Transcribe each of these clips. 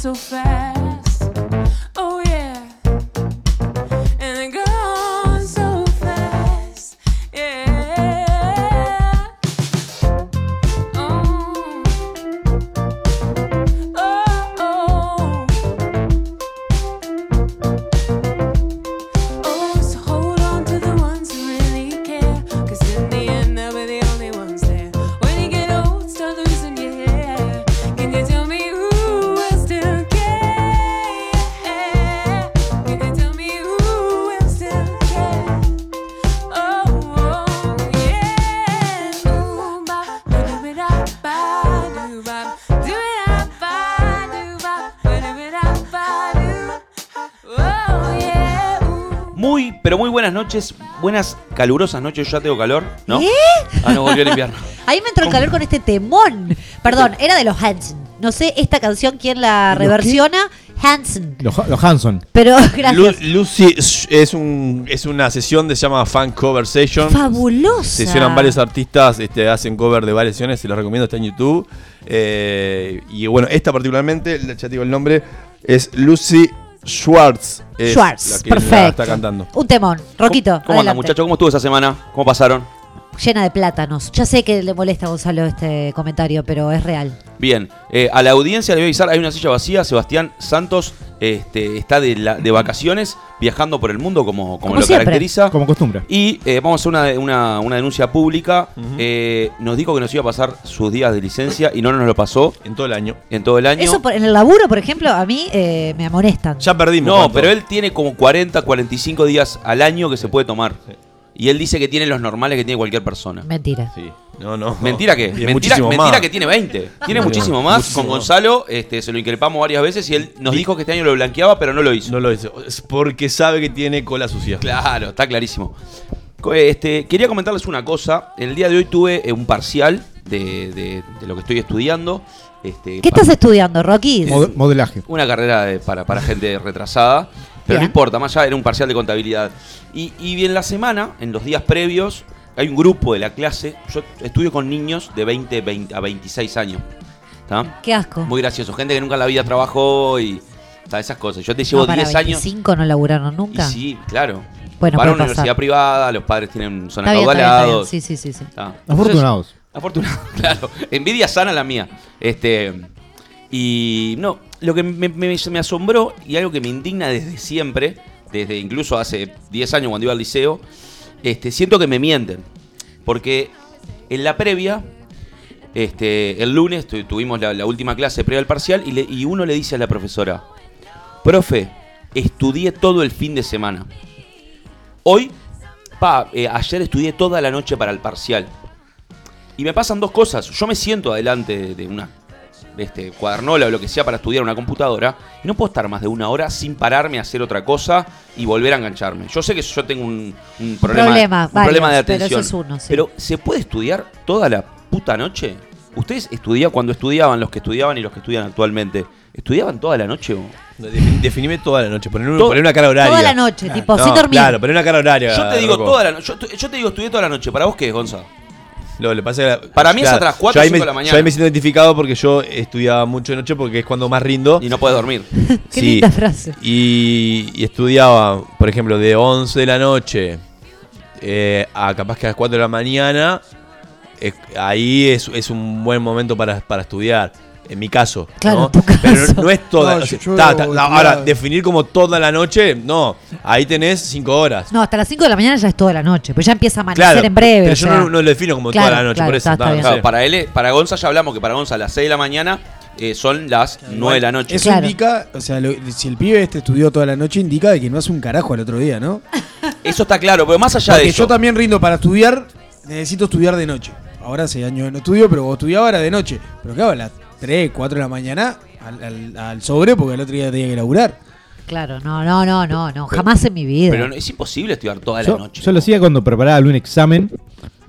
so fast. Muy, pero muy buenas noches, buenas calurosas noches, yo ya tengo calor, ¿no? ¿Eh? Ah, no, volvió el invierno. Ahí me entró el calor con este temón. Perdón, era de los Hanson. No sé esta canción quién la reversiona. Hanson. Los, los Hanson. Pero Lu- gracias. Lucy es, un, es una sesión que se llama Fan Cover Session. Fabulosa. Sesionan varios artistas, este, hacen cover de varias sesiones, se los recomiendo, está en YouTube. Eh, y bueno, esta particularmente, ya te digo el nombre, es Lucy Schwartz. Es Schwartz, la que la perfecto. está cantando. Un temón. Roquito, ¿Cómo, cómo andan, muchachos? ¿Cómo estuvo esa semana? ¿Cómo pasaron? Llena de plátanos. Ya sé que le molesta a Gonzalo este comentario, pero es real. Bien, eh, a la audiencia le voy a avisar, hay una silla vacía, Sebastián Santos este, está de, la- de vacaciones, viajando por el mundo como, como, Como lo siempre. caracteriza. Como costumbre. Y eh, vamos a hacer una, una- una denuncia pública. Eh, nos dijo que nos iba a pasar sus días de licencia y no nos lo pasó En todo el año. en todo el año. Eso por- en el laburo, por ejemplo, a mí eh, me amonestan. Ya perdimos. no, ¿cuánto? pero él tiene como 40, 45 días al año que se puede tomar. Y él dice que tiene los normales que tiene cualquier persona. Mentira. Sí. No, no. Mentira que, Tiene mentira, muchísimo mentira más. que tiene 20. Tiene muchísimo más. muchísimo Con. Gonzalo este, se lo increpamos varias veces y él nos dijo que este año lo blanqueaba, pero no lo hizo. No lo dice. Es porque sabe que tiene cola sucia. Claro, está clarísimo. Este, quería comentarles una cosa. El día de hoy tuve eh, un parcial de, de- de lo que estoy estudiando. Este, ¿Qué estás estudiando, Rocky? Mod- modelaje. Una carrera de- para, para gente retrasada. Pero no importa, más allá era un parcial de contabilidad. Y, y en la semana, en los días previos, hay un grupo de la clase. Yo estudio con niños de 20, 20 a 26 años. Qué asco. Muy gracioso. Gente que nunca en la vida trabajó y. ¿tá? Esas cosas. Yo te llevo No, para 10 años. 25 no laburaron Y nunca. sí, claro. Bueno, para una universidad privada, los padres tienen, son acaudalados. Sí, sí, sí, sí. Ah, entonces- Afortunados. Afortunado, claro. Envidia sana la mía. Este. Y no, lo que me, asombró y algo que me indigna desde siempre, desde incluso hace 10 años cuando iba al liceo, este, siento que me mienten. Porque en la previa, este, el lunes tu- tuvimos la, última clase previa al parcial y, uno le dice a la profesora, profe, estudié todo el fin de semana. Hoy, eh, ayer estudié toda la noche para el parcial. Y me pasan dos cosas. Yo me siento adelante de, de una este, cuadernola o lo que sea para estudiar una computadora y no puedo estar más de una hora sin pararme a hacer otra cosa y volver a engancharme. Yo sé que yo tengo un, un problema, Problema, un problema de pero atención. eso es uno, sí. Pero ¿se puede estudiar toda la puta noche? ¿Ustedes estudiaban cuando estudiaban, los que estudiaban y los que estudian actualmente? ¿Estudiaban toda la noche o...? Definime toda la noche. Poner, un- Todo- poner una cara horaria. Toda la noche, tipo, No, sin dormir. Claro, poner una cara horaria. Yo te digo Rocco. toda la noche. Yo, yo te digo estudié toda la noche. ¿Para vos qué es, Gonza? Lo le pasa Para mí es atrás, cuatro yo ahí o cinco me- de la mañana. Yo ahí me siento identificado porque yo estudiaba mucho de noche porque es cuando más rindo. Y no puedes dormir. Qué Sí. linda frase. Y, y estudiaba, por ejemplo, de 11 de la noche eh, a capaz que a las 4 de la mañana. eh, ahí es, es un buen momento para, para estudiar. En mi caso. Claro, ¿no? en tu Pero caso. no, no es toda. No, o sea, yo- yo ta- ta- estudiaba- ahora, definir como toda la noche, no. Ahí tenés 5 horas. No, hasta las 5 de la mañana ya es toda la noche, pues ya empieza a amanecer Claro, en breve. pero o yo no, no lo defino como Claro, toda la noche, claro, por eso. está- está para él, para Gonza ya hablamos que para Gonza a las 6 de la mañana eh, son las 9 de la noche. Eso Claro. indica, o sea, lo- si el pibe este estudió toda la noche, indica de que no hace un carajo al otro día, ¿no? Eso está claro, pero más allá Porque de eso. yo también rindo para estudiar, necesito estudiar de noche. Ahora hace años no estudio, pero cuando estudiaba era de noche. Pero claro, a las 3, 4 de la mañana al, al- al sobre porque el otro día tenía que laburar. Claro, no, no, no, no, no, jamás en mi vida. Pero no- es imposible estudiar toda la Yo, noche. yo lo hacía cuando preparaba algún examen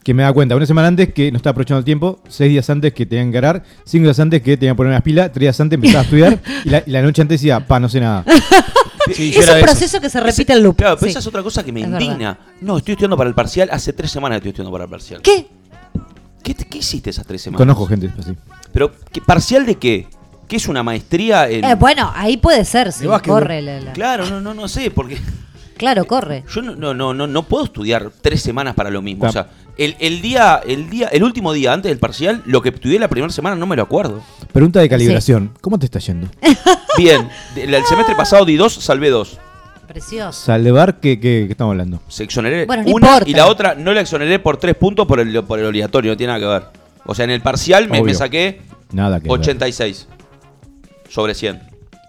que me da cuenta una semana antes que no estaba aprovechando el tiempo, seis días antes que tenía que encarar, cinco días antes que tenía que poner las pilas, tres días antes empezaba a estudiar y la, y la noche antes decía, pa, no sé nada. Sí, yo es era un de esos. proceso que se repite el loop. Claro, pero Sí. esa es otra cosa que me Es verdad. indigna. No, estoy estudiando para el parcial. Hace tres semanas que estoy estudiando para el parcial. ¿Qué? ¿Qué, te- qué hiciste esas tres semanas? Conozco gente así. Pero, ¿qué, ¿parcial de qué? ¿Qué es una maestría en...? Eh, bueno, ahí puede ser, sí. Corre. la- la- Claro, no, no, no sé, porque Claro, corre. yo no, no, no, no, no puedo estudiar tres semanas para lo mismo. Claro. O sea, el, el día, el día, el último día antes del parcial, lo que estudié la primera semana no me lo acuerdo. Pregunta de calibración. ¿Cómo te está yendo? Bien, el, el semestre pasado di dos, salvé dos. Precioso. Salvar, ¿qué, qué, qué estamos hablando? Se exoneré Bueno, no una importa. y la otra no la exoneré por tres puntos por el, por el obligatorio, no tiene nada que ver. O sea, en el parcial me, me Obvio. saqué Nada que ver. 86 sobre 100.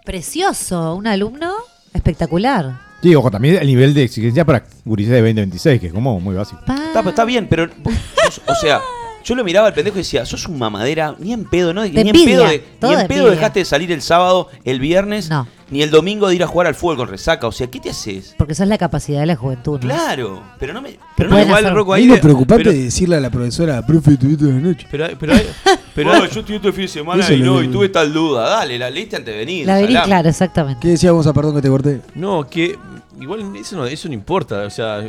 Precioso. Un alumno espectacular. Sí, ojo, también el nivel de exigencia para Gurises de 2026, que es como muy básico. Está, está bien, pero. o sea, yo lo miraba al pendejo y decía, sos un mamadera, ni en pedo, ¿no? De ni en pedo, de, ni en de pedo dejaste de salir el sábado, el viernes, No. ni el domingo de ir a jugar al fútbol con resaca. O sea, ¿qué te haces? Porque esa es la capacidad de la juventud, ¿no? Claro, pero no me. Pero no me Rocco, Ahí ahí lo preocupante pero- de decirle a la profesora, profe, tuviste de noche. Pero, pero, pero yo estuve este fin de semana Eso y no, y tuve tal duda. Dale, la leíste antes de venir. La vení, salame. claro, exactamente. ¿Qué decíamos a perdón que te corté? No, que igual eso no, eso no importa. O sea,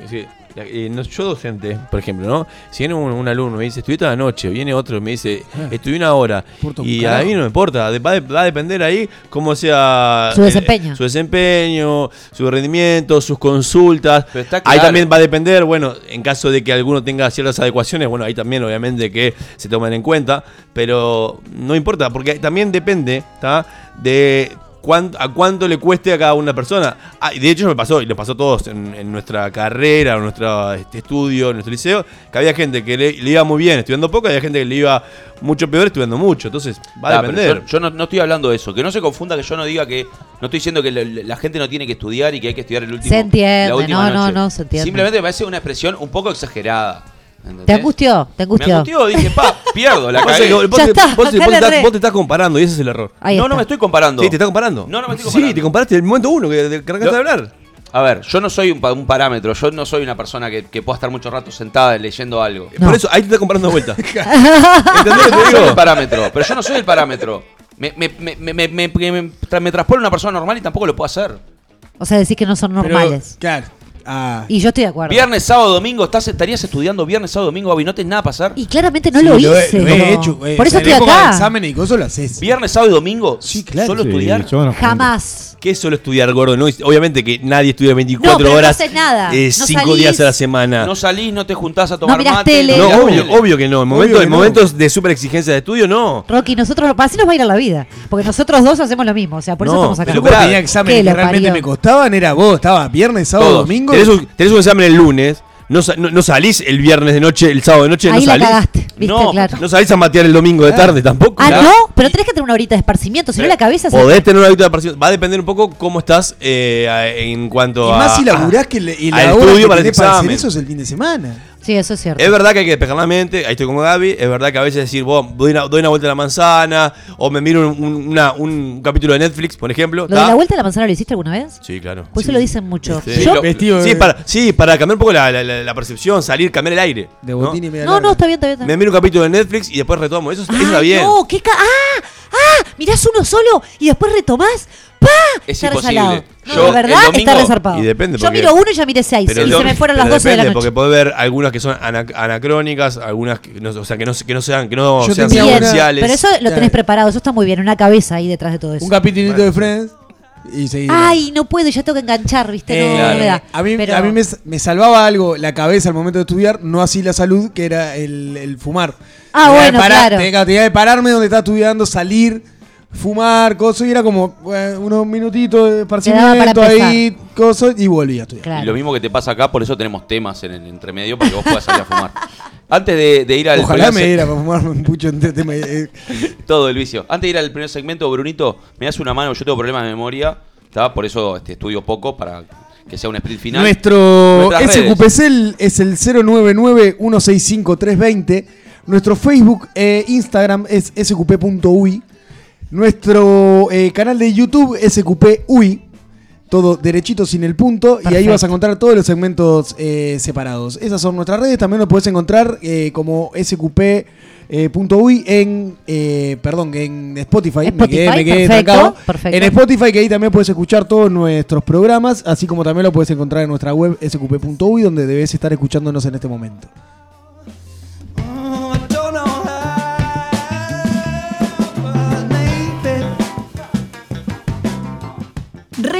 eh, no- yo docente, por ejemplo, ¿no? Si viene un, un alumno y me dice, estuviste la noche, viene otro y me dice, Ah. estuve una hora. Y a mí no me importa, va, a- va a depender ahí cómo sea Su desempeño. su desempeño, su rendimiento, sus consultas. Pero está Ahí también va a depender, bueno, en caso de que alguno tenga ciertas adecuaciones, bueno, ahí también obviamente que se toman en cuenta, pero no importa, porque también depende ¿tá? de a cuánto le cueste a cada una persona. Ah, y de hecho me pasó, y nos pasó a todos en, en nuestra carrera, en nuestro este, estudio, en nuestro liceo, que había gente que le, le iba muy bien estudiando poco y había gente que le iba mucho peor estudiando mucho. Entonces, va a Ah, depender. Yo, yo no, no estoy hablando de eso. Que no se confunda que yo no diga que. No estoy diciendo que la, la gente no tiene que estudiar y que hay que estudiar el último. Se entiende, la última no, no, no, se entiende. Simplemente me parece una expresión un poco exagerada. ¿Entendés? ¿Te angustió? ¿Te Me angustió? angustió, dije, pa, pierdo, la Vos, cagué. vos te- está, vos te- vos te estás- re- vos te estás comparando y ese es el error. Ahí no, está. no me estoy comparando. Sí, te estás comparando. No, no me estoy Sí, comparando. te comparaste el momento uno que, que arrancaste de hablar. A ver, yo no soy un, un parámetro. Yo no soy una persona que, que pueda estar mucho rato sentada leyendo algo. No. Por eso, ahí te estás comparando de vuelta. ¿Entendés lo que soy el digo? parámetro, pero yo no soy el parámetro. Me, me, me, me, me, me- me tra- me transpone una persona normal y tampoco lo puedo hacer. O sea, decís que no son Pero, normales. claro. Ah, Y yo estoy de acuerdo. Viernes, sábado, domingo, estás, estarías estudiando viernes, sábado, domingo, Gaby, no tenés nada para hacer. Y claramente no sí, lo, he- hice. lo he como- hecho, eh, Por eso estoy acá. exámenes y cosas lo haces. Viernes, sábado y domingo, Sí, claro. solo Sí, estudiar. yo no- Jamás. ¿Qué es solo estudiar, gordo? No, obviamente que nadie estudia 24 No, pero no horas. haces nada. eh, No cinco salís. días a la semana. No salís, no te juntás a tomar mirás mate. tele. No, obvio, obvio que no. En momentos, no. momentos de super exigencia de estudio, no. Rocky, nosotros, así nos va a ir a la vida. Porque nosotros dos hacemos lo mismo. O sea, por eso No, estamos acá. Yo tenía exámenes ¿qué que lo realmente me costaban, era vos, estaba viernes, sábado, domingo. Tenés un, tenés un examen el lunes. No, no, no salís el viernes de noche, el sábado de noche, Ahí no la salís. cagaste. ¿Viste? No, claro. No salís a matear el domingo de tarde tampoco. Ah, Claro. no, pero tenés que tener una horita de esparcimiento, si no la cabeza se. Podés tener una habitación de participación. Va a depender un poco cómo estás eh, en cuanto Y a. más si a- laburás que la hora estudio que para el tenés para hacer examen. eso es el fin de semana. Sí, eso es cierto. Es verdad que hay que despejar la mente, ahí estoy con Gaby, es verdad que a veces decir, vos, doy una, doy una vuelta a la manzana, o me miro un, un- una- un capítulo de Netflix, por ejemplo. ¿Lo la vuelta de la manzana lo hiciste alguna vez? Sí, claro. Pues eso lo dicen mucho. Sí. Yo- Lo- Vestido Sí para, sí, para cambiar un poco la, la- la- la percepción, salir, cambiar el aire. de ¿no? botín y media no, larga. no, está bien, está bien. Está Me miro un capítulo de Netflix y después retomo. Eso, eso está bien. No, qué ca ¡Ah! ¡Ah! Mirás uno solo y después retomás. ¡Pa! Es Está imposible. resalado. No, Yo, el verdad domingo- está resarpado. y depende Yo porque- miro uno y ya miré seis. Pero y se me fueron las pero 12 de la noche. Porque puede haber algunas que son ana- anacrónicas, algunas que no, o sea, que no, que no sean, que no Yo sean tenía secuenciales. pero eso lo tenés preparado, eso está muy bien, una cabeza ahí detrás de todo eso. Un capitulito de Friends y seguí. Ay, no puedo, ya tengo que enganchar, ¿viste? Eh, no, Claro. no me da. A mí, Pero- a mí me, me salvaba algo la cabeza al momento de estudiar, no así la salud, que era el, el fumar. Ah, Tenía bueno, parar- claro. Tenía, tenía que pararme donde estaba estudiando, salir, fumar, cosas, y era como eh, unos minutitos de esparcimiento ahí, cosas, y volví a estudiar. Claro. Y lo mismo que te pasa acá, por eso tenemos temas en el entremedio para que vos puedas salir a fumar. Antes de, de ir al Ojalá me diera para fumarme un pucho en este tema. eh, todo el vicio. Antes de ir al primer segmento, Brunito, me das una mano, yo tengo problemas de memoria, ¿tá? por eso este, estudio poco para que sea un sprint final. Nuestro. SQPCL es el 099-165-320. Nuestro Facebook e Instagram es sqp.ui. Nuestro eh, canal de YouTube SQPUI. Todo derechito sin el punto. Y ahí vas a encontrar todos los segmentos eh, separados. Esas son nuestras redes. También lo puedes encontrar eh, como sqp. eh, punto uy en eh, perdón en Spotify, me quedé, me quedé perfecto, trancado. perfecto. en Spotify que ahí también puedes escuchar todos nuestros programas así como también lo puedes encontrar en nuestra web sqp.uy donde debes estar escuchándonos en este momento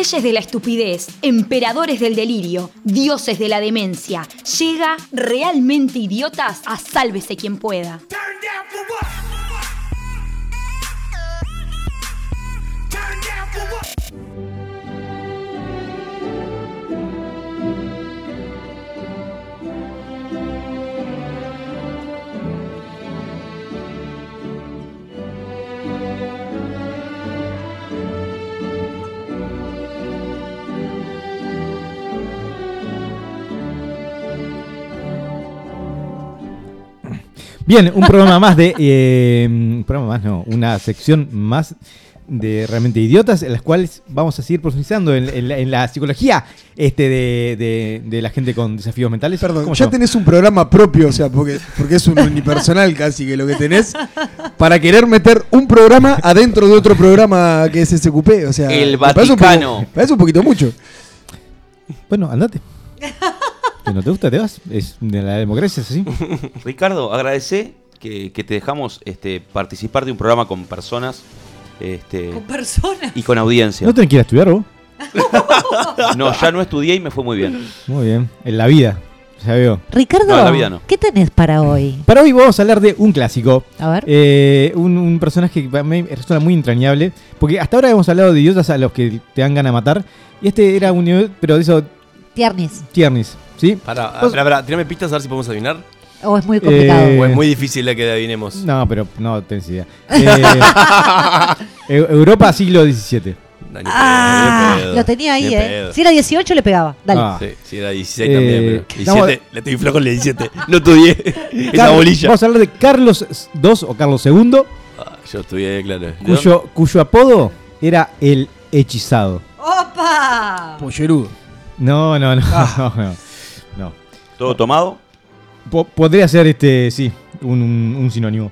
Reyes de la estupidez, emperadores del delirio, dioses de la demencia. Llega realmente idiotas a sálvese quien pueda. Bien, un programa más de. eh, un programa más, no, una sección más de realmente idiotas, en las cuales vamos a seguir profundizando en, en la, en la psicología este de, de- de la gente con desafíos mentales. Perdón, ¿Cómo se ya llama? tenés un programa propio, o sea, porque, porque es un unipersonal casi que lo que tenés, para querer meter un programa adentro de otro programa que es SQP. O sea, El me parece un poco- Vaticano. me parece un poquito mucho. Bueno, andate. Si no te gusta, te vas. Es de la democracia, es así. Ricardo, agradecé que, que te dejamos este, participar de un programa con personas este, Con personas. y con audiencia. ¿No tenés que ir a estudiar vos? No, ya no estudié y me fue muy bien. Muy bien. En la vida. Ya veo. Ricardo, No, en la vida no. ¿qué tenés para hoy? Para hoy vamos a hablar de un clásico. A ver. Eh, un, un personaje que para mí resulta muy entrañable. Porque hasta ahora hemos hablado de idiotas a los que te dan ganas de matar. Y este era un pero de eso, Tiernis. tiernis. ¿Sí? Pará, Vos- espera, espera, tirame pistas a ver si podemos adivinar. ¿O es muy complicado? Eh, O es muy difícil la que adivinemos. No, pero no tenés idea. Eh, Eu- Europa siglo XVII. No, Ah, pedo, lo tenía ahí, ¿eh? pedo. Si era 18 le pegaba. Dale. Ah. Sí, sí, era 16 Eh, también, pero 17, le estoy flojo en el 17. No estudié esa bolilla. Vamos a hablar de Carlos II o Carlos II, Ah, yo estudié, claro. cuyo, cuyo apodo era el hechizado. ¡Opa! Pollerudo. No, no, no. no, no, no. ¿Todo tomado? Po- podría ser este, sí, un, un- un sinónimo.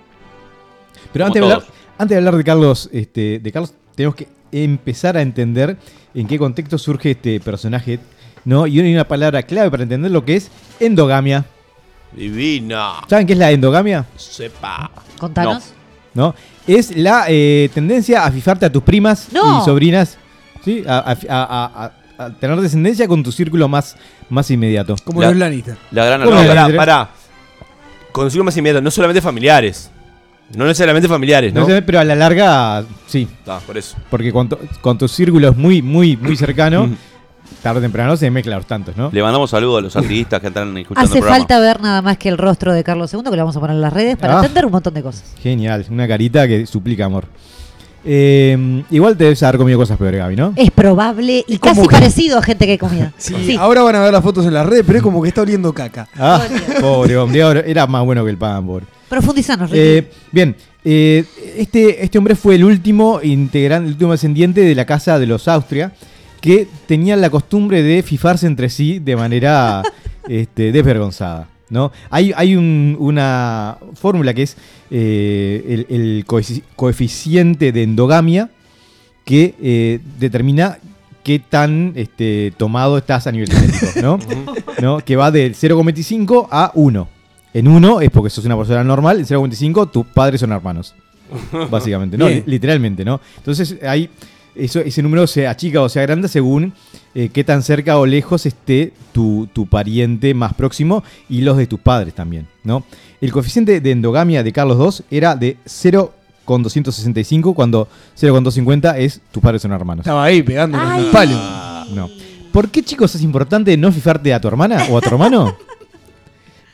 Pero antes de, hablar, antes de hablar de Carlos, este, de Carlos, tenemos que empezar a entender en qué contexto surge este personaje, ¿no? Y hay una palabra clave para entender lo que es endogamia. Divina. ¿Saben qué es la endogamia? Sepa. Contanos. ¿No? Es la eh, tendencia a fijarte a tus primas No. y sobrinas, ¿sí? A, a- a- a- tener descendencia con tu círculo más, más inmediato. Como La- los Lannister. La gran ¿Cómo No, pará, pará. Consigo más inmediato, no solamente familiares. No necesariamente familiares, ¿no? No pero a la larga, sí. Ah, por eso. Porque con, tu- con tu círculo es muy, muy, muy cercano, tarde o temprano se mezclan los tantos, ¿no? Le mandamos saludos a los activistas que están escuchando Hace el programa. falta ver nada más que el rostro de Carlos II, que lo vamos a poner en las redes, para Ah. entender un montón de cosas. Genial, una carita que suplica amor. Eh, igual te debes haber comido cosas peores, Gaby, ¿no? Es probable y casi que? parecido a gente que he comido. Sí, ahora van a ver las fotos en las redes, pero es como que está oliendo caca. Ah, pobre hombre, era más bueno que el pan, pobre. Profundizanos. Eh, bien, eh, este, este hombre fue el último integrante, el último descendiente de la casa de los Austria, que tenían la costumbre de fifarse entre sí de manera este, desvergonzada. ¿No? Hay, hay un- una fórmula que es eh, el, el coefici- coeficiente de endogamia que eh, determina qué tan este, tomado estás a nivel genético, ¿no? ¿No? Que va del 0,25 a 1. En 1 es porque sos una persona normal, en 0,25 tus padres son hermanos. Básicamente, ¿no? Bien. Literalmente, ¿no? Entonces ahí eso, ese número se achica o se agranda según eh, qué tan cerca o lejos esté tu, tu pariente más próximo y los de tus padres también, ¿no? El coeficiente de endogamia de Carlos II era de 0,265 cuando 0,250 es tus padres son hermanos. Estaba ahí pegándonos Ay. el palo. No. ¿Por qué, chicos, es importante no fijarte a tu hermana o a tu hermano?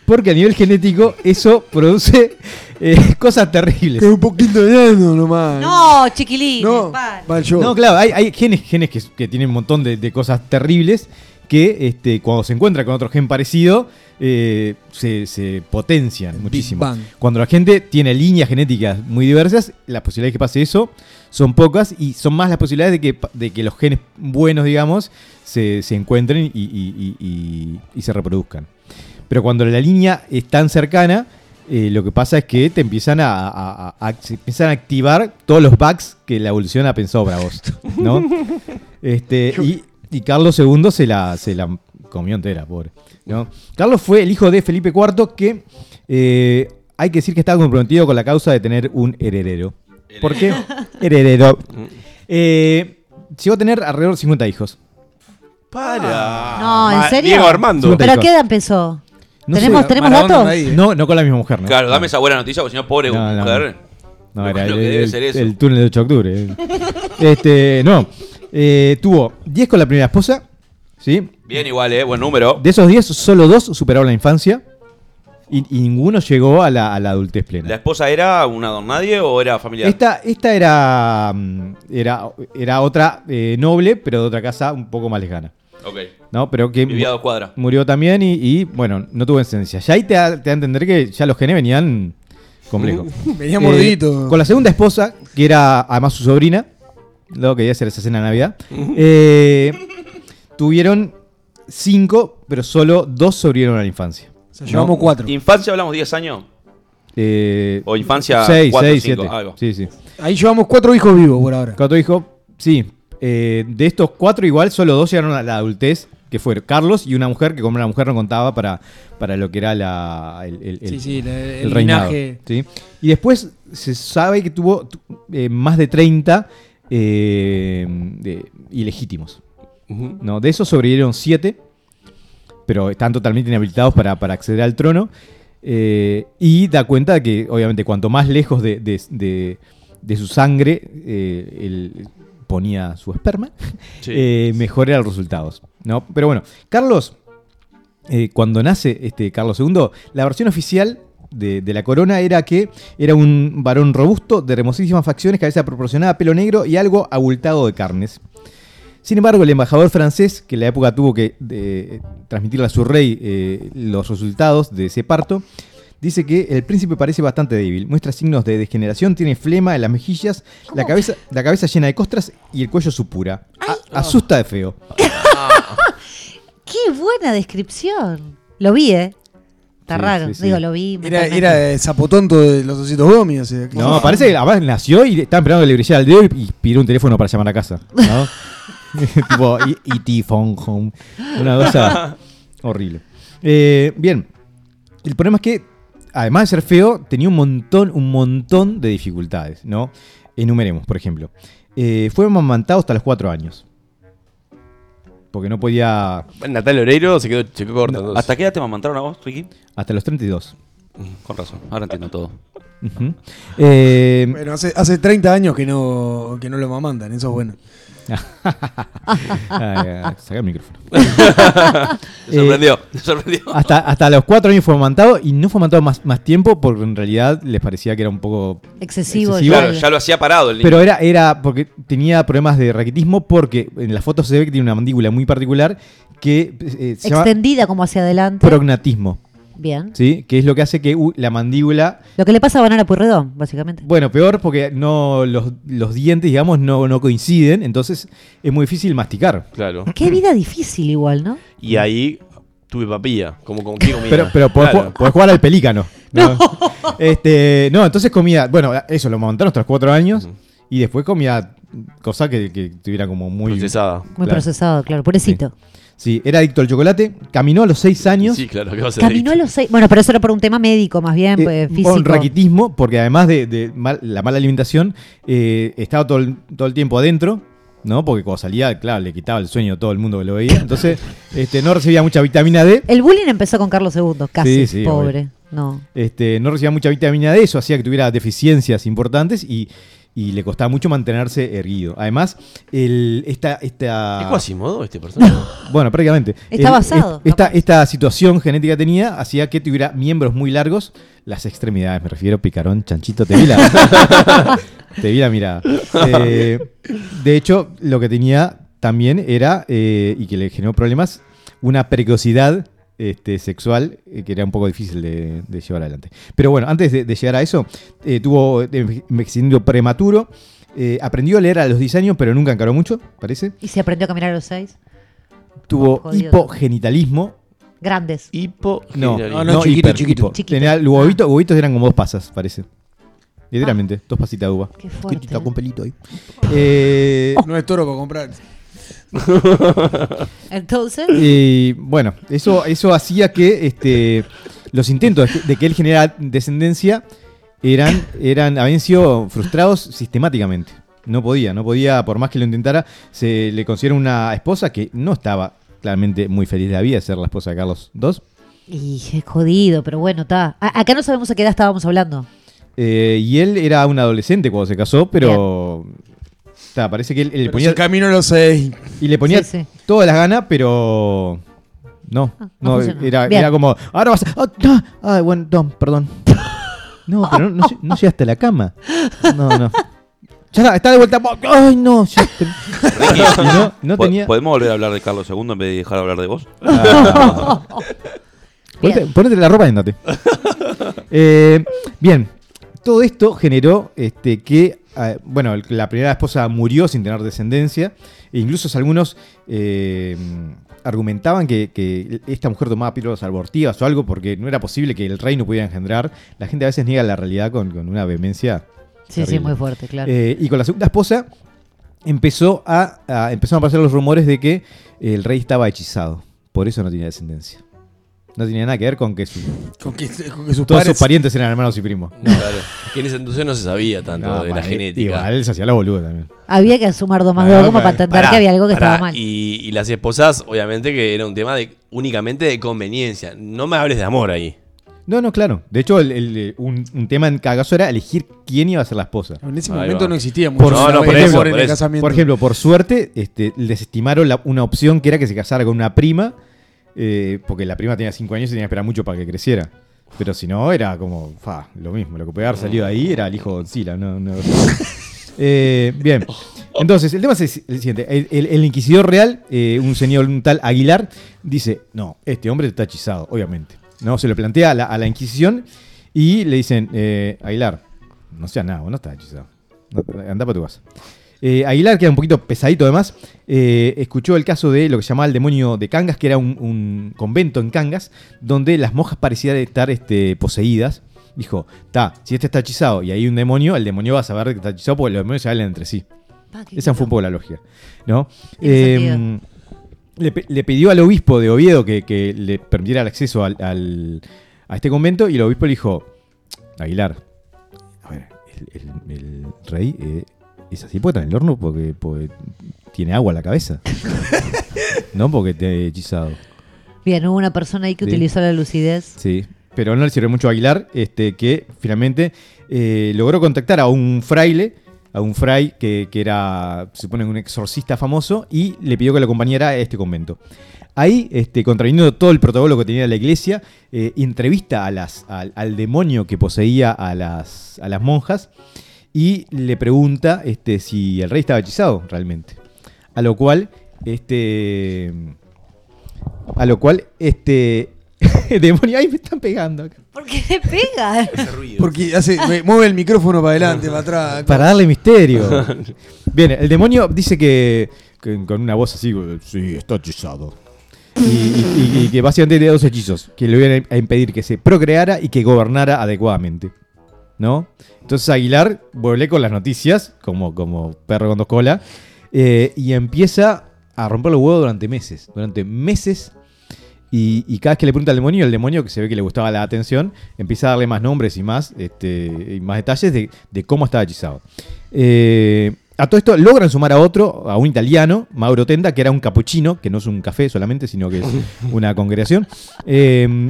Porque a nivel genético eso produce eh, cosas terribles. Que un poquito de nano nomás. no, chiquilín. No, vale. No, claro, hay, hay genes, genes que, que tienen un montón de, de cosas terribles que este, cuando se encuentra con otro gen parecido, eh, se, se potencian muchísimo. Bang. Cuando la gente tiene líneas genéticas muy diversas, las posibilidades de que pase eso son pocas y son más las posibilidades de que, de que los genes buenos, digamos, se, se encuentren y, y- y- y- y se reproduzcan. Pero cuando la línea es tan cercana, eh, lo que pasa es que te empiezan a, a- a- a- se empiezan a activar todos los bugs que la evolución ha pensado para vos. ¿no? este, y, y Carlos II se la, se la comió entera, pobre. ¿no? Carlos fue el hijo de Felipe IV que eh, hay que decir que estaba comprometido con la causa de tener un heredero. ¿Por qué? Heredero. Eh, llegó a tener alrededor de 50 hijos. Para. No, ¿en serio? Diego Armando. ¿Pero qué edad empezó? No ¿Tenemos, sé. ¿tenemos datos? ahí. No, no con la misma mujer, ¿no? Claro, dame esa buena noticia, porque si no, pobre No, no, mujer. No, era lo el, el- ser eso. el túnel de 8 de octubre. este, no. Eh, tuvo 10 con la primera esposa. ¿sí? Bien, igual, ¿eh? Buen número. De esos 10, solo dos superaron la infancia. Y, y ninguno llegó a la, a la adultez plena. ¿La esposa era una don nadie o era familiar? Esta, esta era, mm, era, era otra eh, noble, pero de otra casa un poco más lejana. Ok. ¿No? Pero que Vivía a dos cuadras. murió también y, y, bueno, no tuvo descendencia. Ya ahí te da, te da a entender que ya los genes venían complejos. Venía Eh, con la segunda esposa, que era además su sobrina, luego quería hacer esa cena de Navidad, eh, tuvieron cinco, pero solo dos sobrevivieron a la infancia. O sea, llevamos cuatro. ¿Infancia hablamos 10 años? Eh, ¿O infancia seis, 4 seis, 5? siete. Algo. Sí, sí. Ahí llevamos cuatro hijos vivos por ahora. Cuatro hijos, sí. Eh, de estos cuatro, igual, solo dos llegaron a la adultez, que fueron Carlos y una mujer, que como una mujer no contaba para, para lo que era la, el, el- el- Sí, sí, el, el el reinado. linaje. ¿sí? Y después se sabe que tuvo tu- eh, más de 30 eh, de- ilegítimos. ¿no? De esos sobrevivieron 7, pero están totalmente inhabilitados para, para acceder al trono. Eh, y da cuenta de que, obviamente, cuanto más lejos de, de- de- de su sangre eh, él ponía su esperma, Sí. eh, mejor eran los resultados. ¿no? Pero bueno, Carlos, eh, cuando nace este Carlos II, la versión oficial de, de la corona era que era un varón robusto, de hermosísimas facciones, cabeza proporcionada, pelo negro y algo abultado de carnes. Sin embargo, el embajador francés, que en la época tuvo que eh, transmitirle a su rey eh, los resultados de ese parto, dice que el príncipe parece bastante débil, muestra signos de degeneración, tiene flema en las mejillas, la cabeza, la cabeza llena de costras y el cuello supura. A- asusta de feo. Qué buena descripción. Lo vi, ¿eh? Está Sí, raro. sí, sí. Digo, lo vi. Era, mentalmente. era el zapotonto de los ositos Gomi. O sea, que- No, parece que además nació y estaban esperando que le brillara el dedo y, y pidió un teléfono para llamar a casa. ¿no? tipo, y, y phone home. Una cosa horrible. Eh, bien, el problema es que, además de ser feo, tenía un montón, un montón de dificultades, ¿no? Enumeremos, por ejemplo. Eh, fue amamantado hasta los cuatro años. Porque no podía. Natalia Oreiro se quedó, se quedó corta. entonces. ¿Hasta qué edad te mamantaron a vos, Ricky? Hasta los 32. Con razón, ahora entiendo todo. Eh, Bueno, hace, hace 30 años que no, que no lo mamandan, eso es bueno. saca el micrófono. Me Eh, sorprendió, sorprendió. Hasta, hasta los cuatro años fue amamantado y no fue amamantado más, más tiempo porque en realidad les parecía que era un poco... Excesivo. Excesivo. Claro, ya- lo hacía parado el niño. Pero era, era porque tenía problemas de raquitismo porque en las fotos se ve que tiene una mandíbula muy particular que eh, se llama Extendida como hacia adelante. prognatismo, Bien. ¿sí? Que es lo que hace que uh, la mandíbula... Lo que le pasa a Banana Purredón, básicamente. Bueno, peor porque no los, los dientes, digamos, no, no coinciden, entonces es muy difícil masticar. Claro. Qué vida difícil igual, ¿no? Y ahí tuve papilla. Como con qué comida. Pero, pero podés, Claro. ju- podés jugar al pelícano. No. Este, no, entonces comía, bueno, eso lo montaron los cuatro años y después comía cosas que, que tuviera como muy... Procesada. Muy Claro. procesado, claro. Pobrecito. Sí, era adicto al chocolate, caminó a los seis años. Sí, claro, ¿qué va a ser? Caminó a los seis. Bueno, pero eso era por un tema médico, más bien, eh, pues, físico. con raquitismo, porque además de, de mal- la mala alimentación, eh, estaba todo el, todo el tiempo adentro, ¿no? Porque cuando salía, claro, le quitaba el sueño a todo el mundo que lo veía. Entonces, este, no recibía mucha vitamina D. El bullying empezó con Carlos II, casi, Sí, sí, pobre. No. Este, no recibía mucha vitamina D, eso hacía que tuviera deficiencias importantes y, y le costaba mucho mantenerse erguido. Además, el, esta, esta, ¿Es Quasimodo este personaje? Bueno, prácticamente. Está basado, es- esta, esta situación genética que tenía hacía que tuviera miembros muy largos, las extremidades, me refiero, picarón, chanchito, te vi la, te vi la mirada. Eh, de hecho, lo que tenía también era, eh, y que le generó problemas, una precocidad este, sexual eh, que era un poco difícil de, de llevar adelante. Pero bueno, antes de, de llegar a eso, eh, tuvo enve- envejecimiento prematuro, eh, aprendió a leer a los 10 años, pero nunca encaró mucho, parece. Y se aprendió a caminar a los seis. Tuvo Jodido. hipogenitalismo. Grandes. Hipo. No, No, no, chiquito, hiper, chiquito. hipo. Chiquito. Tenía huevitos, huevitos eran como dos pasas, parece. Literalmente, dos pasitas de uva. Qué fuerte. Con pelito ahí. Eh, No es toro para comprar. Entonces, Y bueno, eso, eso hacía que este, los intentos de que, él generara descendencia eran, eran, habían sido frustrados sistemáticamente. No podía, no podía, por más que lo intentara, se le considera una esposa que no estaba claramente muy feliz de la vida de ser la esposa de Carlos II. y es jodido, pero bueno, está. Acá no sabemos a qué edad estábamos hablando. Eh, y él era un adolescente cuando se casó, pero parece que él, él le ponía, si camino los seis. y le ponía Sí, sí. todas las ganas, pero no, Ah, no era, era como, ahora vas a, ah, bueno, no, perdón. No, pero no, no, no llegaste a la cama. No, no. Ya está, está de vuelta. Ay, no. no, no tenía. ¿Podemos volver a hablar de Carlos II en vez de dejar de hablar de vos? Ah. Ponete la ropa y andate. Eh, bien, todo esto generó este, que, ah, bueno, la primera esposa murió sin tener descendencia. E incluso algunos eh, argumentaban que, que esta mujer tomaba píldoras abortivas o algo porque no era posible que el rey no pudiera engendrar. La gente a veces niega la realidad con, con una vehemencia. Sí, sí, muy fuerte, claro. Eh, y con la segunda esposa empezó a, a- empezaron a pasar los rumores de que el rey estaba hechizado. Por eso no tenía descendencia. No tenía nada que ver con que su- Con que, con que sus todos padres. sus parientes eran hermanos y primos. Claro. Que en ese entonces no se sabía tanto No, de la genética. Igual él se hacía la boluda también. Había que sumar dos más dos como para entender Pará, que había algo que pará, estaba mal. Y, y las esposas, obviamente que era un tema de únicamente de conveniencia. No me hables de amor ahí. No, no, claro. De hecho, el- el- un, un tema en cada caso era elegir quién iba a ser la esposa. En ese momento no existía mucho. Por- no, no, por regla eso, en por el eso. casamiento. Por ejemplo, por suerte, este, desestimaron la- una opción que era que se casara con una prima, eh, porque la prima tenía 5 años y tenía que esperar mucho para que creciera. Pero si no, era como, fa, lo mismo. Lo que podía haber salido ahí era el hijo de Godzilla. No, Eh, bien. Entonces, el tema es el siguiente. El, inquisidor real, eh, un señor, tal Aguilar, dice, no, este hombre está hechizado, obviamente. No, se lo plantea a la, Inquisición y le dicen, eh, Aguilar, no seas nada, no estás hechizado. Anda para tu casa. Eh, Aguilar, que era un poquito pesadito además, eh, escuchó el caso de lo que se llamaba el demonio de Cangas, que era un, un convento en Cangas, donde las monjas parecían estar este, poseídas. Dijo, ta, si este está hechizado y hay un demonio, el demonio va a saber que está hechizado porque los demonios se hablan entre sí. Pa, Esa fue un poco la lógica. ¿no? Eh, le, pidió al obispo de Oviedo que, que le permitiera el acceso al, al- a este convento y el obispo le dijo, Aguilar, a ver, el, el- el rey es así porque está en el horno porque, porque tiene agua en la cabeza. no porque te ha hechizado. Bien, hubo una persona ahí que Sí. utilizó la lucidez. Sí, pero no le sirvió mucho a Aguilar, este, que finalmente eh, logró contactar a un fraile, a un fray que, que era, se supone, un exorcista famoso, y le pidió que lo acompañara a este convento. Ahí, este, contraviniendo todo el protocolo que tenía la iglesia, eh, entrevista a las, al, al demonio que poseía a las, a las monjas y le pregunta este, si el rey estaba hechizado realmente. A lo cual, este. A lo cual, este. demonio, ay, me están pegando acá. ¿Por qué le pega? Porque hace, me- mueve el micrófono para adelante, para atrás. Para darle misterio. Bien, el demonio dice que, que con una voz así, sí, está hechizado. Y, y- y- y que básicamente tenía dos hechizos, que le iban a impedir que se procreara y que gobernara adecuadamente. ¿No? Entonces Aguilar vuelve con las noticias, como, como perro con dos colas, eh, y empieza a romper los huevos durante meses. Durante meses. Y, y cada vez que le pregunta al demonio, el demonio, que se ve que le gustaba la atención, empieza a darle más nombres y más, este, y más detalles de, de cómo estaba hechizado. Eh, a todo esto logran sumar a otro, a un italiano, Mauro Tenda, que era un capuchino, que no es un café solamente, sino que es una congregación. Eh,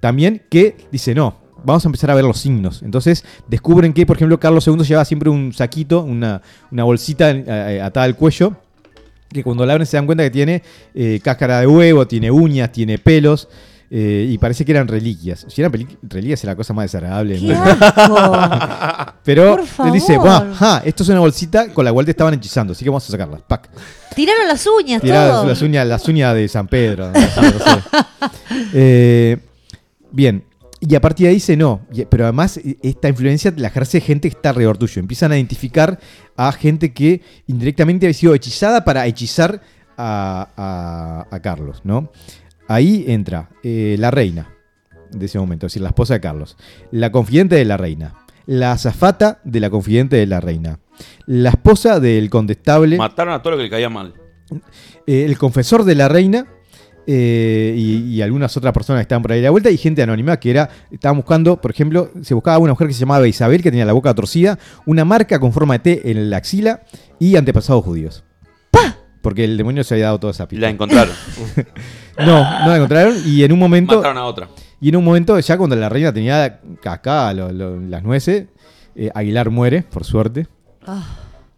también que dice, no, vamos a empezar a ver los signos. Entonces descubren que, por ejemplo, Carlos II llevaba siempre un saquito, una, una bolsita eh, atada al cuello, que cuando la abren se dan cuenta que tiene eh, cáscara de huevo, tiene uñas, tiene pelos. eh, y parece que eran reliquias. Si eran reliquias era la cosa más desagradable. Pero él dice, favor. "Buah, ja, esto es una bolsita con la cual te estaban hechizando, así que vamos a sacarla. Pac. Tiraron las uñas, Tirá todo. las uñas, las uñas de San Pedro. no sé, no sé. Eh, bien. Y a partir de ahí dice no. Pero además, eh, esta influencia la ejerce gente que está alrededor tuyo. Empiezan a identificar a gente que indirectamente había sido hechizada para hechizar a, a- a Carlos, ¿no? Ahí entra eh, la reina de ese momento, es decir, la esposa de Carlos, la confidente de la reina, la azafata de la confidente de la reina, la esposa del condestable, Mataron a todo lo que le caía mal. eh, el confesor de la reina eh, y, y algunas otras personas que estaban por ahí a la vuelta y gente anónima que era, estaban buscando, por ejemplo, se buscaba una mujer que se llamaba Isabel, que tenía la boca torcida, una marca con forma de T en la axila y antepasados judíos. Porque el demonio se había dado toda esa pista. la encontraron. No, no la encontraron y en un momento... Mataron a otra. Y en un momento, ya cuando la reina tenía acá lo- lo- las nueces, eh, Aguilar muere, por suerte. Ah,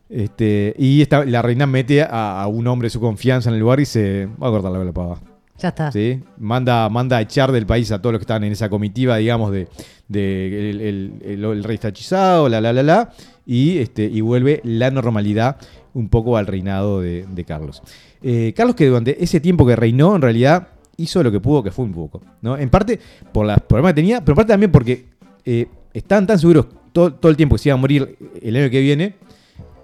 Este, y esta- la reina mete a, a un hombre de su confianza en el lugar y se va a cortar la pava. Ya está. ¿sí? Manda, manda a echar del país a todos los que estaban en esa comitiva, digamos, de, de el, el- el- el rey está hechizado, la la la la, y, este, y vuelve la normalidad un poco al reinado de, de Carlos. Eh, Carlos que durante ese tiempo que reinó, en realidad hizo lo que pudo, que fue un poco. ¿no? En parte por los problemas que tenía, pero en parte también porque eh, estaban tan seguros todo, todo el tiempo que se iba a morir el año que viene,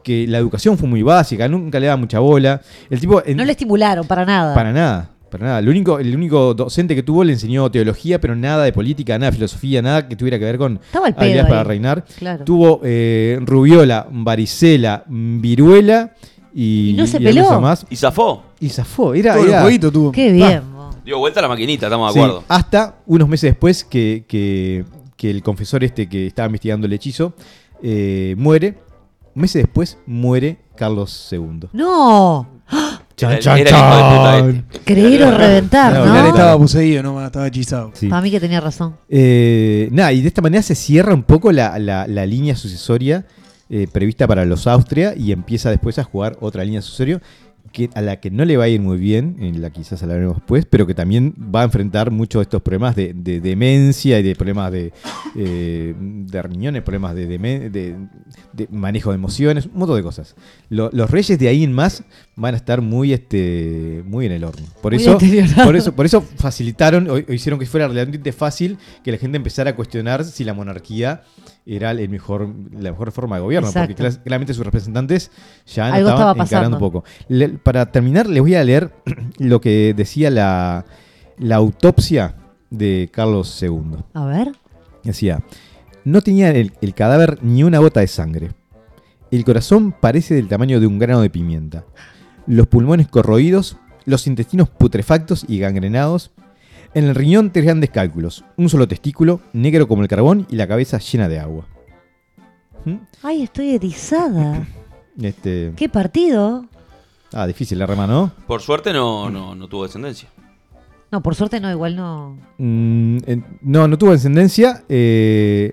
que la educación fue muy básica, nunca le daba mucha bola. El tipo... en- No le estimularon para nada. para nada, para nada. El único, el único docente que tuvo le enseñó teología, pero nada de política, nada de filosofía, nada que tuviera que ver con habilidades para reinar. Claro. Tuvo eh, rubiola, varicela, viruela y, Y no se y peló. más. Y zafó. Y zafó. Era, Todo el era- jueguito tuvo. Qué bien. vos. Dio vuelta a la maquinita, estamos Sí, de acuerdo. hasta unos meses después que, que- que el confesor este que estaba investigando el hechizo eh, muere. Meses después muere Carlos II. No. Chan, Era- chan, era el hijo de puta chan. este. Creer o reventar, No, estaba poseído, no estaba hechizado. Sí. Para mí que tenía razón. Eh, nada, y de esta manera se cierra un poco la, la- la línea sucesoria eh, prevista para los Austria y empieza después a jugar otra línea sucesoria que, a la que no le va a ir muy bien, en la quizás hablaremos después, pero que también va a enfrentar muchos de estos problemas de, de demencia y de problemas de, eh, de riñones, problemas de, manejo de emociones, un montón de cosas. Lo- los reyes de ahí en más van a estar muy, este, muy en el horno. Por Muy eso, por eso, por eso facilitaron o, o hicieron que fuera relativamente fácil que la gente empezara a cuestionar si la monarquía era el mejor, la mejor forma de gobierno, porque Exacto. claramente sus representantes ya Algo estaban estaba encarando un poco. Le- para terminar, les voy a leer lo que decía la, la autopsia de Carlos II. A ver. Decía, no tenía el, el cadáver ni una gota de sangre. El corazón parece del tamaño de un grano de pimienta. Los pulmones corroídos, los intestinos putrefactos y gangrenados. En el riñón tres grandes cálculos, un solo testículo, negro como el carbón y la cabeza llena de agua. ¿Mm? Ay, estoy erizada. Este, ¿Qué partido? ah, difícil la rema, ¿no? Por suerte no, no, no tuvo descendencia. No, por suerte no, igual no. Mm, no, no tuvo descendencia. eh,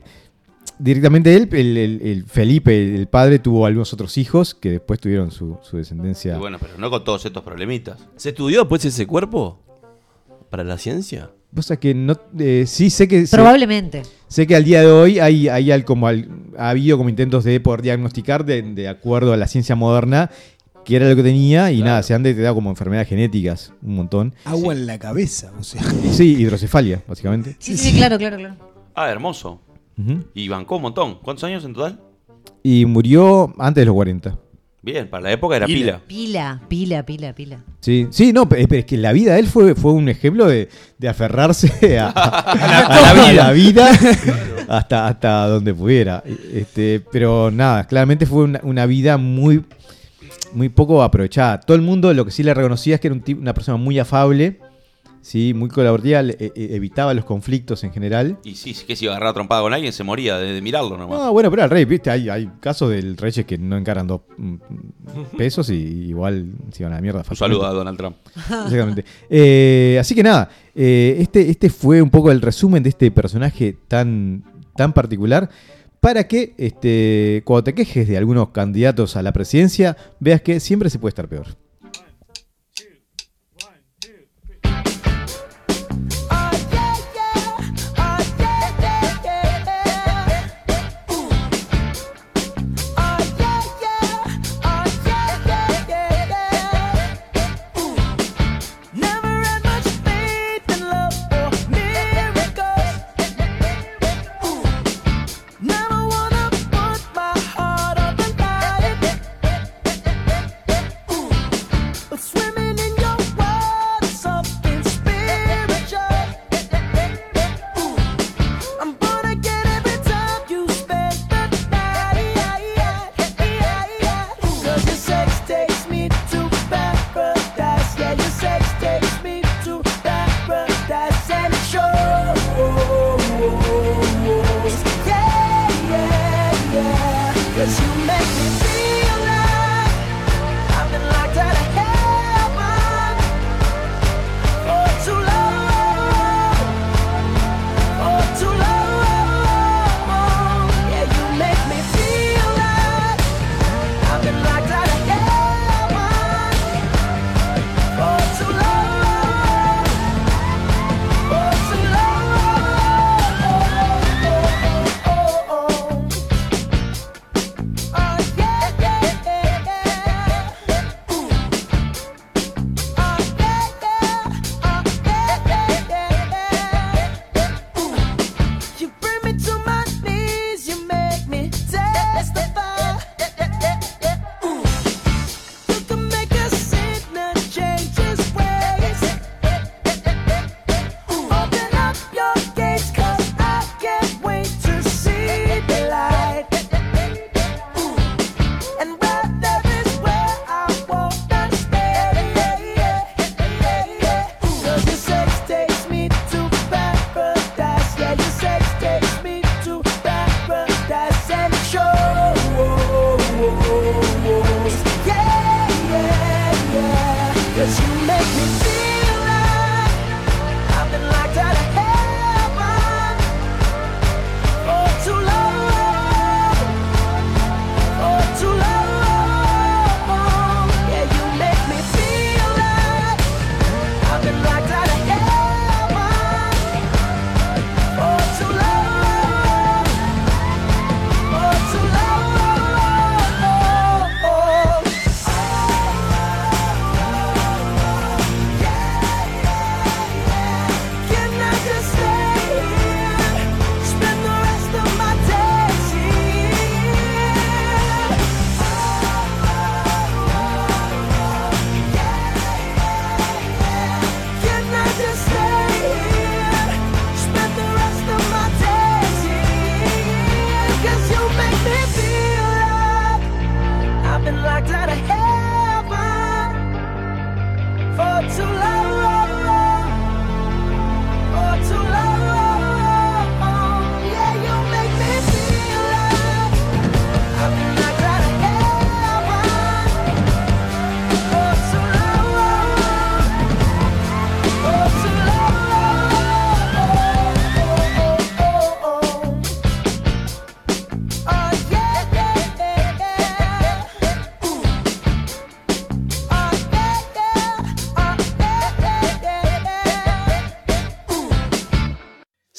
directamente él, el, el- el Felipe, el padre, tuvo algunos otros hijos que después tuvieron su, su descendencia. Y bueno, pero no con todos estos problemitas. ¿Se estudió después ese cuerpo? ¿Para la ciencia? Vos que no, eh, sí sé que Probablemente. sé que al día de hoy hay, hay al- como al- ha habido como intentos de poder diagnosticar de, de acuerdo a la ciencia moderna que era lo que tenía y Claro. nada, se han detectado como enfermedades genéticas, un montón. Agua en la cabeza, o sea. Sí, hidrocefalia, básicamente. Sí, sí, claro, claro, claro. Ah, hermoso. Y bancó un montón. ¿Cuántos años en total? Y murió antes de los 40. Bien, para la época era Pila. pila. Pila, pila, pila. Sí, sí, no, pe- pero es que la vida de él fue, fue un ejemplo de, de aferrarse a, a la, a la vida hasta, hasta donde pudiera. Este, pero nada, claramente fue una, una vida muy, muy poco aprovechada. Todo el mundo lo que sí le reconocía es que era un tipo- una persona muy afable, ¿sí? muy colaborativa, le- e- e- evitaba los conflictos en general. Y sí, sí que si agarraba trompada con alguien se moría de, de mirarlo nomás. No, bueno, pero el rey, viste, hay, hay casos del reyes que no encaran dos mm, pesos y igual se van a la mierda. Un saludo a Donald Trump. Exactamente. Eh, así que nada, eh, este, este fue un poco el resumen de este personaje tan, tan particular. Para que este, cuando te quejes de algunos candidatos a la presidencia, veas que siempre se puede estar peor.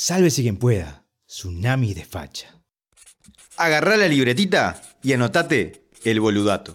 Sálvese quien pueda. Tsunami de facha. Agarrá la libretita y anotate el boludato.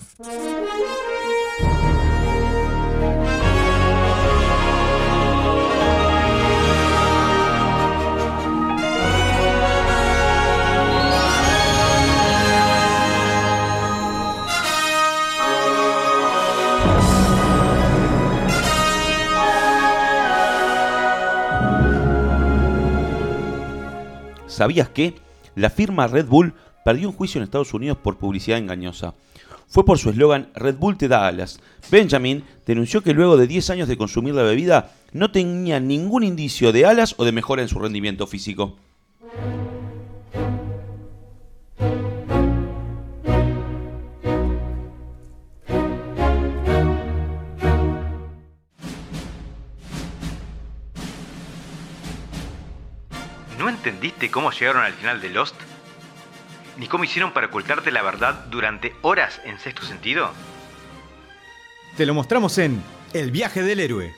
¿Sabías que la firma Red Bull perdió un juicio en Estados Unidos por publicidad engañosa? Fue por su eslogan Red Bull te da alas. Benjamin denunció que luego de 10 años de consumir la bebida no tenía ningún indicio de alas o de mejora en su rendimiento físico. Entendiste cómo llegaron al final de Lost? ¿Ni cómo hicieron para ocultarte la verdad durante horas en sexto sentido? Te lo mostramos en El viaje del héroe.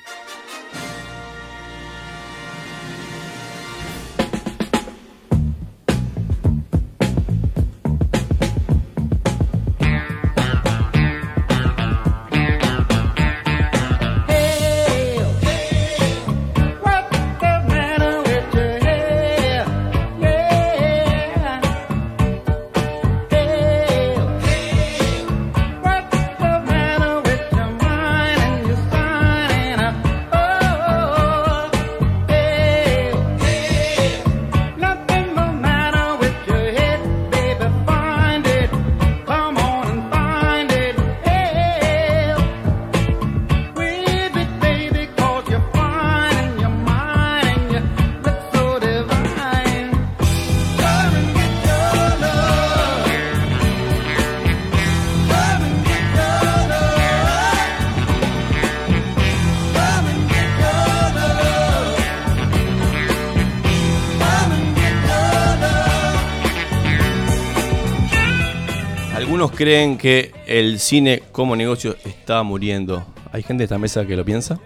Creen que el cine como negocio está muriendo. ¿Hay gente de esta mesa que lo piensa?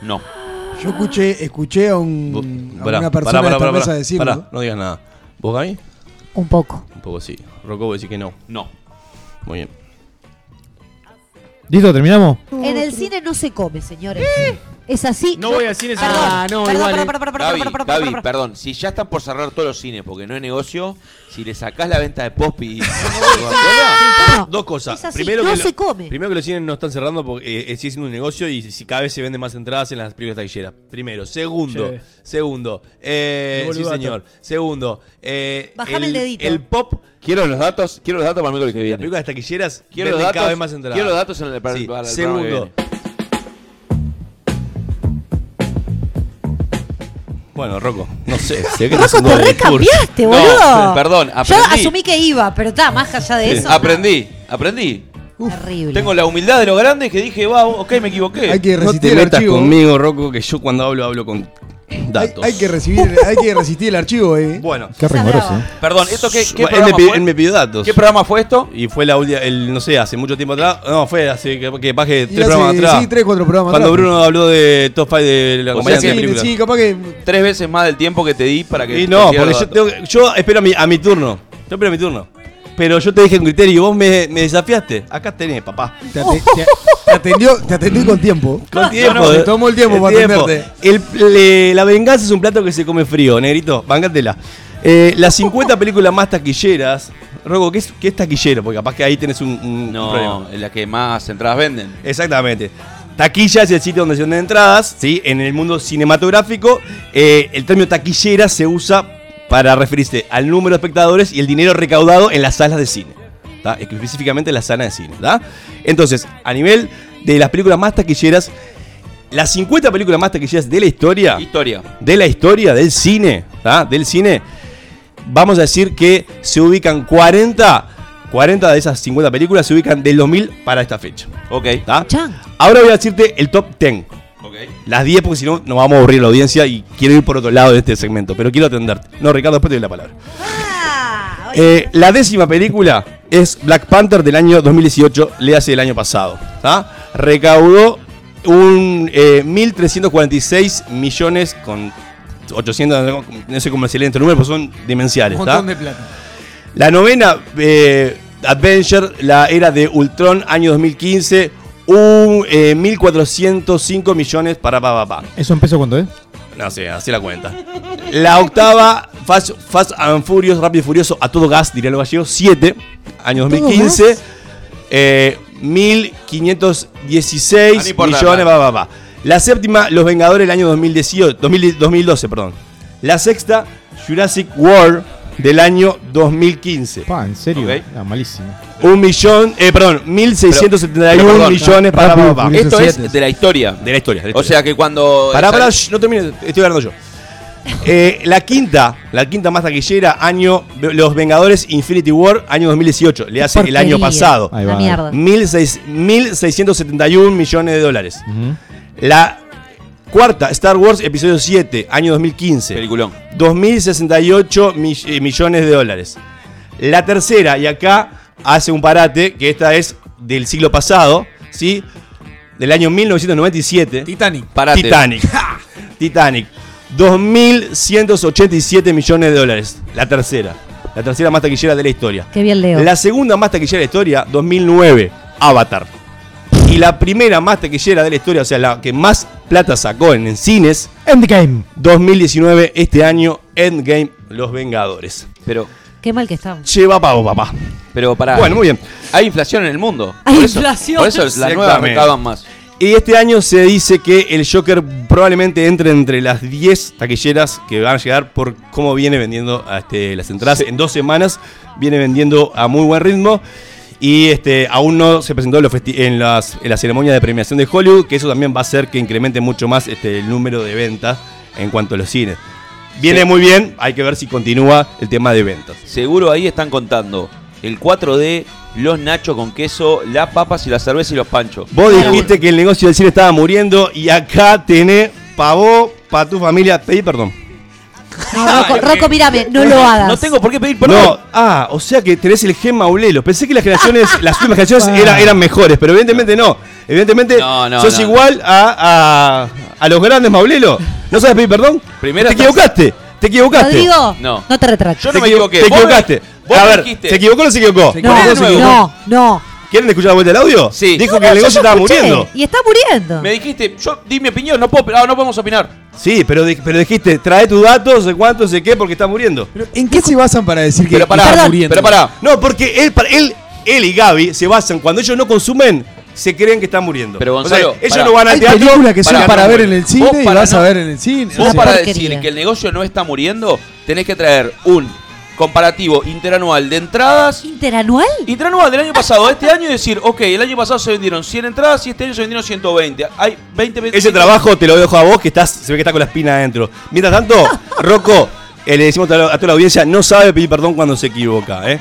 No. Yo escuché, escuché a, un, a Pará, una persona pará, de esta pará, mesa pará, decirlo. pará, no digas nada. ¿Vos, Gaby? Un poco. Un poco sí. Rocco, vos decís que no. No. Muy bien. ¿Listo? ¿Terminamos? En el cine no se come, señores. Es así. No voy al cine sin- Perdón, Ah, no, perdón, igual, perdón, eh. perdón, perdón, Gaby, perdón, perdón, Gaby, perdón. perdón, si ya están por cerrar todos los cines porque no es negocio, si le sacás la venta de pop y... Dos cosas. Es así, primero, no que se lo- come. primero que los cines no están cerrando porque eh, sigue siendo un negocio y si cada vez se venden más entradas en las películas taquilleras. Primero. Segundo. Segundo. Eh, sí, boludato. señor. Segundo. eh, Bajame el dedito. El pop. Quiero los datos, quiero los datos para el miércoles que Las viene. películas taquilleras Quiero venden los cada datos, vez más entradas. quiero los datos en el, para, Sí. para el programa que Segundo. Bueno, Rocco, no sé. sé que Rocco, te recambiaste, No, boludo. perdón, Yo aprendí. asumí que iba, pero está, más allá de eso. Aprendí, aprendí. Terrible. Tengo la humildad de lo grande que dije, wow, ok, me equivoqué. Hay que No te metas conmigo, Rocco, que yo cuando hablo, hablo con datos. hay que recibir, hay que resistir el archivo, eh. Bueno, Qué riguroso. ¿eh? Perdón, ¿esto qué, qué él, me programa pidió, fue? él me pidió datos. ¿Qué programa fue esto? Y fue la última, el, no sé, hace mucho tiempo atrás. No, fue hace que, que baje Y tres hace- programas atrás. Sí, tres, cuatro programas Cuando atrás. Bruno habló de Top 5 de la O compañía sea de películas. Sí, capaz que. Tres veces más del tiempo que te di para que Y no, te porque yo, tengo que- yo espero a mi, a mi turno. Yo espero a mi turno. Pero yo te dije un criterio y vos me, me desafiaste. Acá tenés, papá. Te, ate- te- te atendió, te atendió con tiempo. Con tiempo. No, no, tomó el tiempo para atenderte. El- le- la venganza es un plato que se come frío, negrito. Bancátela. Eh, las 50 películas más taquilleras. Rogo, ¿qué es, qué es taquillero? Porque capaz que ahí tenés un, un No, problema. en la que más entradas venden. Exactamente. Taquilla es el sitio donde se venden entradas, ¿sí? En el mundo cinematográfico, eh, el término taquillera se usa para referirse al número de espectadores y el dinero recaudado en las salas de cine. ¿tá? Específicamente en las salas de cine. ¿tá? Entonces, a nivel de las películas más taquilleras, las 50 películas más taquilleras de la historia, Historia. de la historia del cine, ¿tá? del cine, vamos a decir que se ubican 40, 40 de esas 50 películas se ubican del 2000 para esta fecha. Ok. Ahora voy a decirte el top 10. Las 10 porque si no nos vamos a aburrir la audiencia y quiero ir por otro lado de este segmento, pero quiero atenderte. No, Ricardo, después te doy la palabra. Ah, Eh, la décima película es Black Panther del año 2018, le hace del año pasado. ¿tá? Recaudó un eh, 1.346 millones con 800, no sé cómo se lee entre números, pero son demenciales. Un ¿tá? montón de plata. La novena eh, Adventure, la era de Ultron, año 2015, un eh, 1.405 millones para pa, pa, pa. ¿Eso empezó cuándo, eh? No sé, así la cuenta. La octava, Fast, Fast and Furious, Rápido y Furioso, a todo gas, diría los gallegos, 7, año ¿A todo 2015. gas? Eh, 1.516 Ah, no millones, va, va, va. La séptima, Los Vengadores, el año 2018, 2000 2012, perdón. La sexta, Jurassic World, del año 2015. Pa, en serio. Ok. Malísimo. Un millón, eh, perdón, 1.671 Pero, perdón, millones para, rápido, furioso. Esto es de la historia. de la historia. de la O historia. sea que cuando. Pará, pará, shh, no termine, estoy hablando yo. Eh, la quinta, la quinta más taquillera, año Los Vengadores Infinity War, año 2018. Le hace el año porquería. pasado. Ahí La va. mierda. 1.600 1.671 millones de dólares. Ujú. La cuarta, Star Wars Episodio 7, año 2015. Peliculón. 2.068 mi- eh, millones de dólares. La tercera, y acá hace un parate, que esta es del siglo pasado, ¿sí? Del año 1997. Titanic. Parate. Titanic. Titanic. 2.187 millones de dólares. La tercera. La tercera más taquillera de la historia. Qué bien leo. La segunda más taquillera de la historia, 2009, Avatar. Y la primera más taquillera de la historia, o sea, la que más plata sacó en, en cines, Endgame. 2019, este año, Endgame, Los Vengadores. Pero, Qué mal que estamos. Lleva pago, papá. pero para. Bueno, muy bien. Hay inflación en el mundo. Hay por eso, inflación. Por eso las nuevas más. Y este año se dice que el Joker probablemente entre entre las 10 taquilleras que van a llegar por cómo viene vendiendo a este, las entradas. En dos semanas viene vendiendo a muy buen ritmo. Y este, aún no se presentó en, los festi- en las, en la ceremonia de premiación de Hollywood, que eso también va a hacer que incremente mucho más este, el número de ventas en cuanto a los cines. Viene Sí. muy bien, hay que ver si continúa el tema de ventas. Seguro ahí están contando el 4D, los nachos con queso, las papas y la cerveza y los panchos. Vos dijiste que el negocio del cine estaba muriendo y acá tenés pa' vos, pa' tu familia. Pedí perdón. No, Rocco, Rocco, mírame, no lo hagas. No tengo por qué pedir perdón. No, ah, o sea que tenés el gen maulelo. Pensé que las generaciones, las últimas generaciones era- eran mejores, pero evidentemente no. Evidentemente No, no, sos no. igual a, a, a los grandes maulelos. ¿No sabes pedir perdón? Primero te estás- equivocaste. Te equivocaste. Rodrigo, No. no, te retrates. Yo no Te me equivo- equivoqué. Te equivocaste. vos a ver, dijiste. ¿se equivocó o no se equivocó? Se no, no. ¿Quieren escuchar de vuelta el audio? Sí. Dijo No, que no, el negocio estaba escuché, muriendo. Y está muriendo. Me dijiste, yo di mi opinión, no, puedo, ah, no podemos opinar. Sí, pero, pero dijiste, trae tus datos, sé cuánto, sé qué, porque está muriendo. Pero, ¿En qué se basan para decir que Pero pará, está muriendo? pero pará. No, porque él, él, él y Gaby se basan, cuando ellos no consumen, se creen que están muriendo. Pero, O sea, Gonzalo, ellos pará. no van al Hay teatro. películas que son para no, ver en el cine y para vas a ver en el cine. Vos para porquería. decir que el negocio no está muriendo, tenés que traer un comparativo interanual de entradas. ¿Interanual? Interanual del año pasado, este año y decir, ok, el año pasado se vendieron 100 entradas y este año se vendieron 120. Hay 20, 20 Ese trabajo te lo dejo a vos, que estás, se ve que está con la espina adentro. Mientras tanto, Rocco, eh, le decimos a toda la- a toda la audiencia, no sabe pedir perdón cuando se equivoca, ¿eh?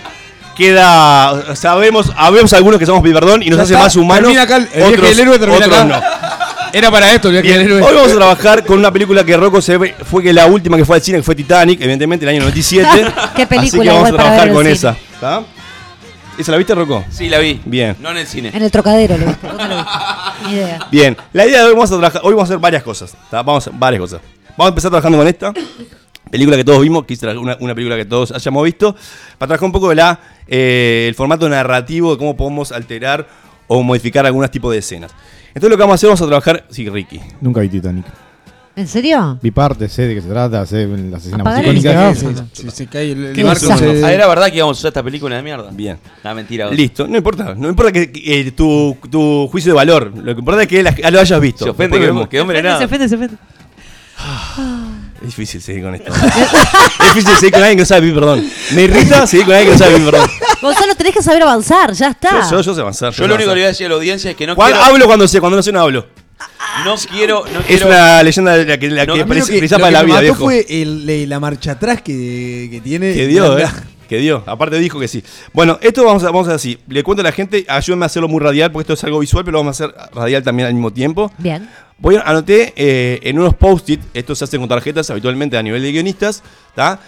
queda. Sabemos, habemos algunos que somos perdón y nos hace más humanos. termina acá el- otros- héroe termina otros acá. no. Era para esto el Bien. Hoy vamos a trabajar con una película que Rocco se ve, fue que la última que fue al cine, que fue Titanic, evidentemente, el año 97. Qué película Así que vamos a trabajar con esa. ¿Está? ¿Esa la viste, Rocco? Sí, la vi. Bien. No en el cine. En el trocadero lo viste. ¿Dónde lo viste? Ni idea. Bien, la idea de hoy vamos a trabajar, hoy vamos a hacer varias cosas, ¿tá? vamos a hacer varias cosas. Vamos a empezar trabajando con esta película que todos vimos, que una película que todos hayamos visto, para trabajar un poco de la, eh, el formato narrativo de cómo podemos alterar o modificar algunos tipos de escenas. Entonces lo que vamos a hacer, vamos a trabajar, sí, Ricky. Nunca vi Titanic. ¿En serio? Vi parte, sé de qué se trata, sé las escenas más micrófono. Si se cae el, el Qué barco, desastre. se- Ah, era verdad que íbamos a usar esta película de mierda. Bien. No, mentira. Listo, no importa, no importa que, que, eh, tu, tu juicio de valor, lo que importa es que la- lo hayas visto. Se ofende, que, vemos. que hombre nada. Se ofende, se ofende. Es difícil seguir con esto. es difícil seguir con alguien que no sabe pedir perdón. Me irrita seguir con alguien que no sabe pedir perdón. Gonzalo, tenés que saber avanzar, ya está. Yo, yo, yo sé avanzar. Yo lo único que le voy a decir a la audiencia es que no quiero. Hablo cuando sé, cuando no sé no hablo. No quiero. No Es quiero una leyenda de la que, la No, que parece que, para la me vida, mató viejo. fue el- la marcha atrás que, que tiene. Que dio, eh. Que dio. Aparte dijo que sí. Bueno, esto vamos a, vamos a hacer así. Le cuento a la gente, ayúdenme a hacerlo muy radial, porque esto es algo visual, pero lo vamos a hacer radial también al mismo tiempo. Bien. Voy a anoté eh, en unos post-it, esto se hace con tarjetas habitualmente a nivel de guionistas, ¿tá?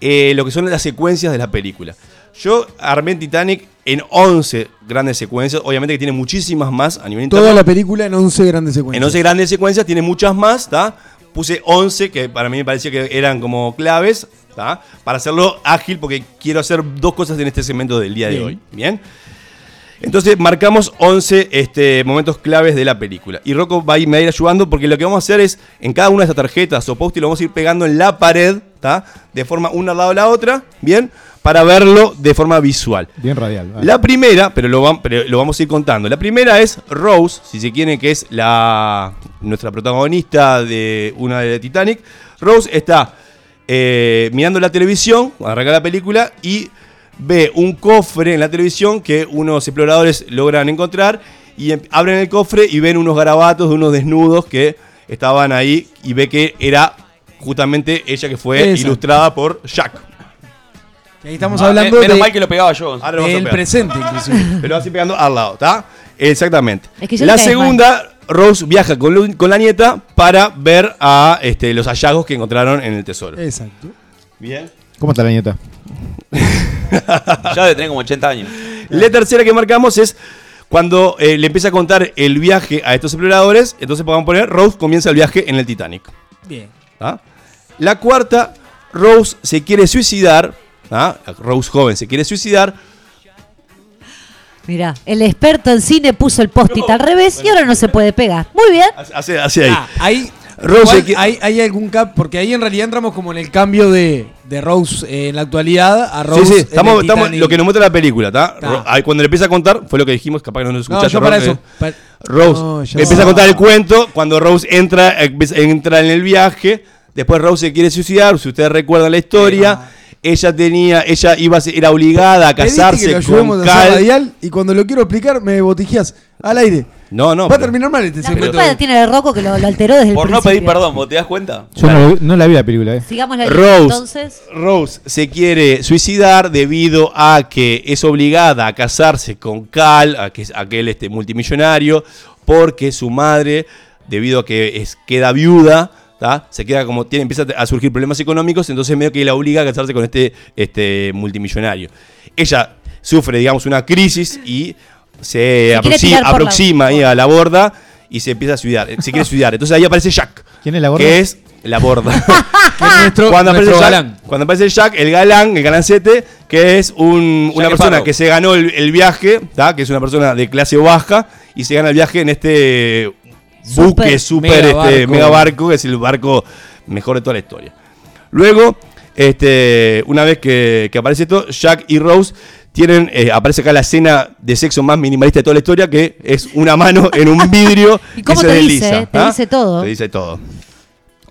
Eh, lo que son las secuencias de la película. Yo armé Titanic en 11 grandes secuencias, obviamente que tiene muchísimas más a nivel interno. Toda la película en 11 grandes En secuencias. 11 grandes secuencias tiene muchas más, ¿tá? Puse 11 que para mí me parecía que eran como claves, ¿tá? Para hacerlo ágil porque quiero hacer dos cosas en este segmento del día de Bien. hoy, ¿bien? Entonces marcamos 11 este, momentos claves de la película. Y Rocco va a ir, me va a ir ayudando porque lo que vamos a hacer es, en cada una de estas tarjetas o post lo vamos a ir pegando en la pared, ¿tá? De forma una al lado de la otra, ¿bien? Para verlo de forma visual. Bien radial. vale. La primera, pero lo, pero lo vamos a ir contando. La primera es Rose, si se quiere, que es la nuestra protagonista de una de Titanic. Rose está eh, mirando la televisión, arranca la película y ve un cofre en la televisión que unos exploradores logran encontrar y em- abren el cofre y ven unos garabatos de unos desnudos que estaban ahí y ve que era justamente ella que fue Exacto. ilustrada por Jack. Ahí estamos Ah, hablando me- menos de- mal que lo pegaba yo. Ahora pegar. presente, inclusive. Pero así pegando al lado, ¿está? Exactamente. Es que ya la segunda, Rose viaja con, la nieta para ver a este, los hallazgos que encontraron en el tesoro. Exacto. Bien. ¿Cómo está la nieta? Ya debe tener como 80 años. La tercera que marcamos es cuando eh, le empieza a contar el viaje a estos exploradores. Entonces podemos poner Rose comienza el viaje en el Titanic. Bien. ¿tá? La cuarta, Rose se quiere suicidar. ¿Tá? Rose joven se quiere suicidar. Mirá, el experto en cine puso el post-it al revés y ahora no se puede pegar. Muy bien. Hace, hace ahí. Ah, ahí. Rose que- hay, hay algún cap, porque ahí en realidad entramos como en el cambio de, de Rose eh, en la actualidad a Rose. Sí, sí, estamos, estamos- lo que nos muestra la película, ¿está? Ta. Ro- ahí Cuando le empieza a contar, fue lo que dijimos, capaz que no nos No, escuchaste. yo para Ro- eso. eh, Rose No, empieza a contar el cuento, cuando Rose entra, eh, empieza- entra en el viaje, después Rose se quiere suicidar, si ustedes recuerdan la historia, ella tenía, ella iba a ser- era obligada a que casarse con Cal. radial y cuando lo quiero explicar me botijías al aire. No, no. Va a pero- terminar mal este La culpa tiene el Rocco que lo, lo alteró desde Por el no principio. pedir perdón, ¿vos te das cuenta? Yo no, no la vi la película, ¿eh? Sigamos la Rose, entonces. Rose se quiere suicidar debido a que es obligada a casarse con Cal, a que es aquel este multimillonario, porque su madre, debido a que es, queda viuda, ¿tá? se queda como tiene, empieza a surgir problemas económicos, entonces medio que la obliga a casarse con este, este multimillonario. Ella sufre, digamos, una crisis y se, la- aproxima ahí a la borda y se empieza a suicidar. Se quiere suicidar. Entonces ahí aparece Jack. ¿Quién es la borda? Que es la borda. Que es nuestro, cuando, aparece nuestro Jack, galán. cuando aparece Jack, el galán, el galancete, que es un- una persona que se ganó el, el viaje, ¿tá? que es una persona de clase baja, y se gana el viaje en este buque super Mega este, barco. mega barco, que es el barco mejor de toda la historia. Luego, este, una vez que, que aparece esto, Jack y Rose tienen, eh, aparece acá la escena de sexo más minimalista de toda la historia, que es una mano en un vidrio ¿Y cómo que se te dice, desliza. eh? Te ¿ah? dice todo. Te dice todo.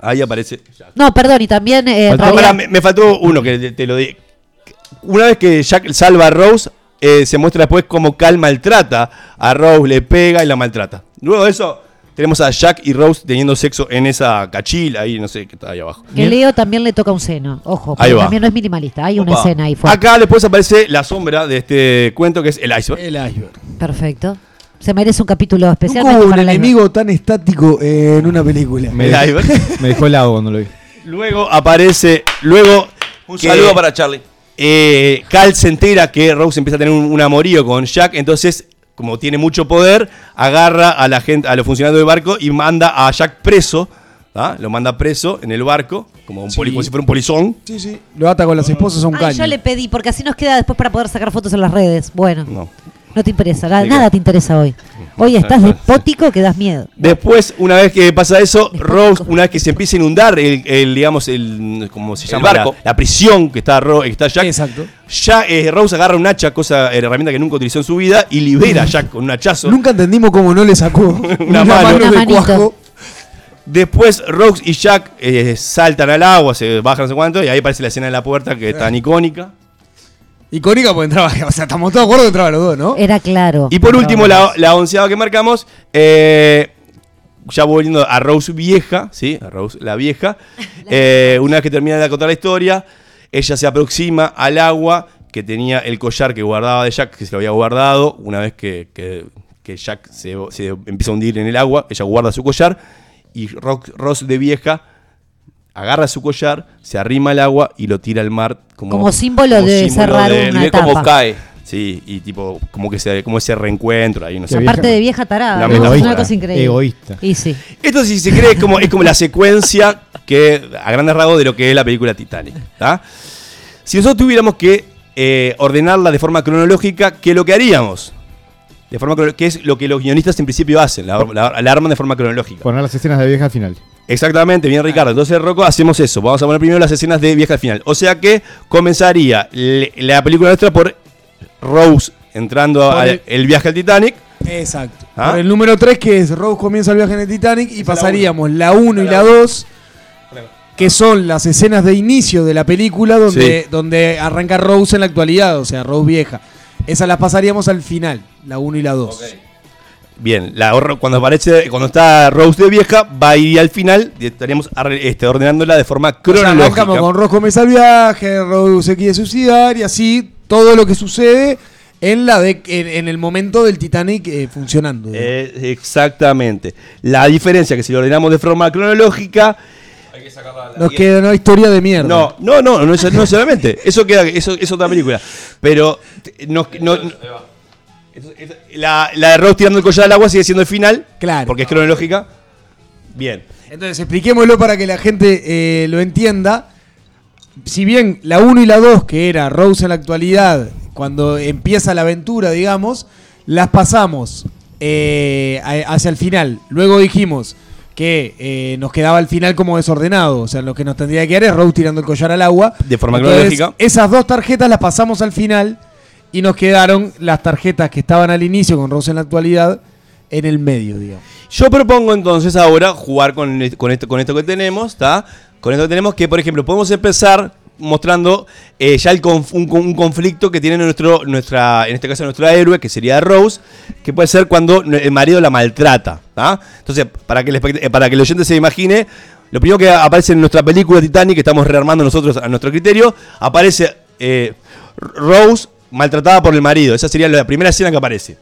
Ahí aparece Jack. No, perdón, y también eh, realidad- me, me faltó uno que te, te lo di. Una vez que Jack salva a Rose, eh, se muestra después cómo Cal maltrata a Rose, le pega y la maltrata. Luego de eso, tenemos a Jack y Rose teniendo sexo en esa cachila ahí, no sé qué está ahí abajo. Que Leo también le toca un seno. Ojo, Ahí porque va. también no es minimalista. Hay una escena ahí fuerte. Acá después aparece la sombra de este cuento que es el iceberg. El iceberg. Perfecto. Se merece un capítulo especial. Hubo un enemigo tan estático en una película. Me, El dejó- iceberg. me dejó helado cuando lo vi. Luego aparece, luego Un que, saludo para Charlie. eh, Cal se entera que Rose empieza a tener un, un amorío con Jack, entonces como tiene mucho poder, agarra a la gente, a los funcionarios del barco y manda a Jack preso, ¿ah? lo manda preso en el barco, como, un poli- como si fuera un polizón. Sí, sí. Lo ata con las esposas a un Ay, caño. yo le pedí, porque así nos queda después para poder sacar fotos en las redes. Bueno, no, No. te interesa, nada, nada te interesa hoy. Hoy estás de pótico que das miedo. Después, una vez que pasa eso, Rose, una vez que se empieza a inundar el, el, digamos, el, ¿cómo se El llama? barco. La, la prisión que está, Ro- que está Jack. Exacto. Ya eh, Rose agarra un hacha, cosa, eh, herramienta que nunca utilizó en su vida, y libera a Jack con un hachazo. Nunca entendimos cómo no le sacó una, mano. mano, Una de cuajo. Después Rose y Jack eh, saltan al agua, se bajan no sé cuánto, y ahí aparece la escena de la puerta que es tan icónica. Icónica porque entraba, o sea, estamos todos de acuerdo que entraban los dos, ¿no? Era claro. Y por último, la, la onceava que marcamos, eh, ya volviendo a Rose vieja, ¿sí? A Rose la vieja. eh, una vez que termina de contar la historia, ella se aproxima al agua que tenía el collar que guardaba de Jack, que se lo había guardado. Una vez que, que- que Jack se, se empieza a hundir en el agua, ella guarda su collar y Ro- Rose de vieja agarra su collar, se arrima al agua y lo tira al mar como, Como símbolo de cerrar del- una Y ve cómo etapa. cae. Sí, y tipo, como que se, como ese reencuentro ahí, no sé. Qué Aparte de vieja tarada, es una cosa increíble. Egoísta. Y sí. Esto si se cree es como, es como la secuencia que, a grandes rasgos, de lo que es la película Titanic. ¿tá? Si nosotros tuviéramos que eh, ordenarla de forma cronológica, ¿qué es lo que haríamos? De forma que es lo que los guionistas en principio hacen, la, la- la arman de forma cronológica. Poner las escenas de vieja al final. Exactamente, bien Ricardo. Entonces, Rocco, hacemos eso. Vamos a poner primero las escenas de vieja al final. O sea que comenzaría le- la película nuestra por Rose entrando al el- el viaje al Titanic. Exacto. ¿Ah? Por el número 3, que es Rose comienza el viaje en el Titanic, y pasaríamos la 1 y la 2, que son las escenas de inicio de la película donde, Sí. donde arranca Rose en la actualidad, o sea, Rose vieja. Esas las pasaríamos al final, la 1 y la 2. Bien, la, cuando aparece, cuando está Rose de vieja, va a ir al final y estaríamos este, ordenándola de forma O sea, cronológica. arrancamos con Rose comienza el viaje, Rose se quiere suicidar y así todo lo que sucede en, la de, en, en el momento del Titanic eh, funcionando. Eh, exactamente. La diferencia que si lo ordenamos de forma cronológica, Nos queda una historia de mierda. no, no, no, no, es- no solamente. Eso queda, eso es otra película. Pero t- no, la, la de Rose tirando el collar al agua sigue siendo el final, Claro. porque es cronológica. Bien. Entonces, expliquémoslo para que la gente eh, lo entienda. Si bien la 1 y la 2, que era Rose en la actualidad, cuando empieza la aventura, digamos, las pasamos eh, hacia el final. Luego dijimos que eh, nos quedaba el final como desordenado. O sea, lo que nos tendría que quedar es Rose tirando el collar al agua. De forma Entonces, cronológica. Esas dos tarjetas las pasamos al final y nos quedaron las tarjetas que estaban al inicio con Rose en la actualidad en el medio, digamos. Yo propongo entonces ahora jugar con, con esto, con esto que tenemos, ¿está? Con esto que tenemos que, por ejemplo, podemos empezar mostrando eh, ya un, conflicto que tiene nuestro, nuestra, en este caso nuestra héroe, que sería Rose, que puede ser cuando el marido la maltrata, ¿tá? Entonces, para que, el, eh, para que el oyente se imagine, lo primero que aparece en nuestra película Titanic, que estamos rearmando nosotros a nuestro criterio, aparece eh, Rose maltratada por el marido. Esa sería la primera escena que aparece.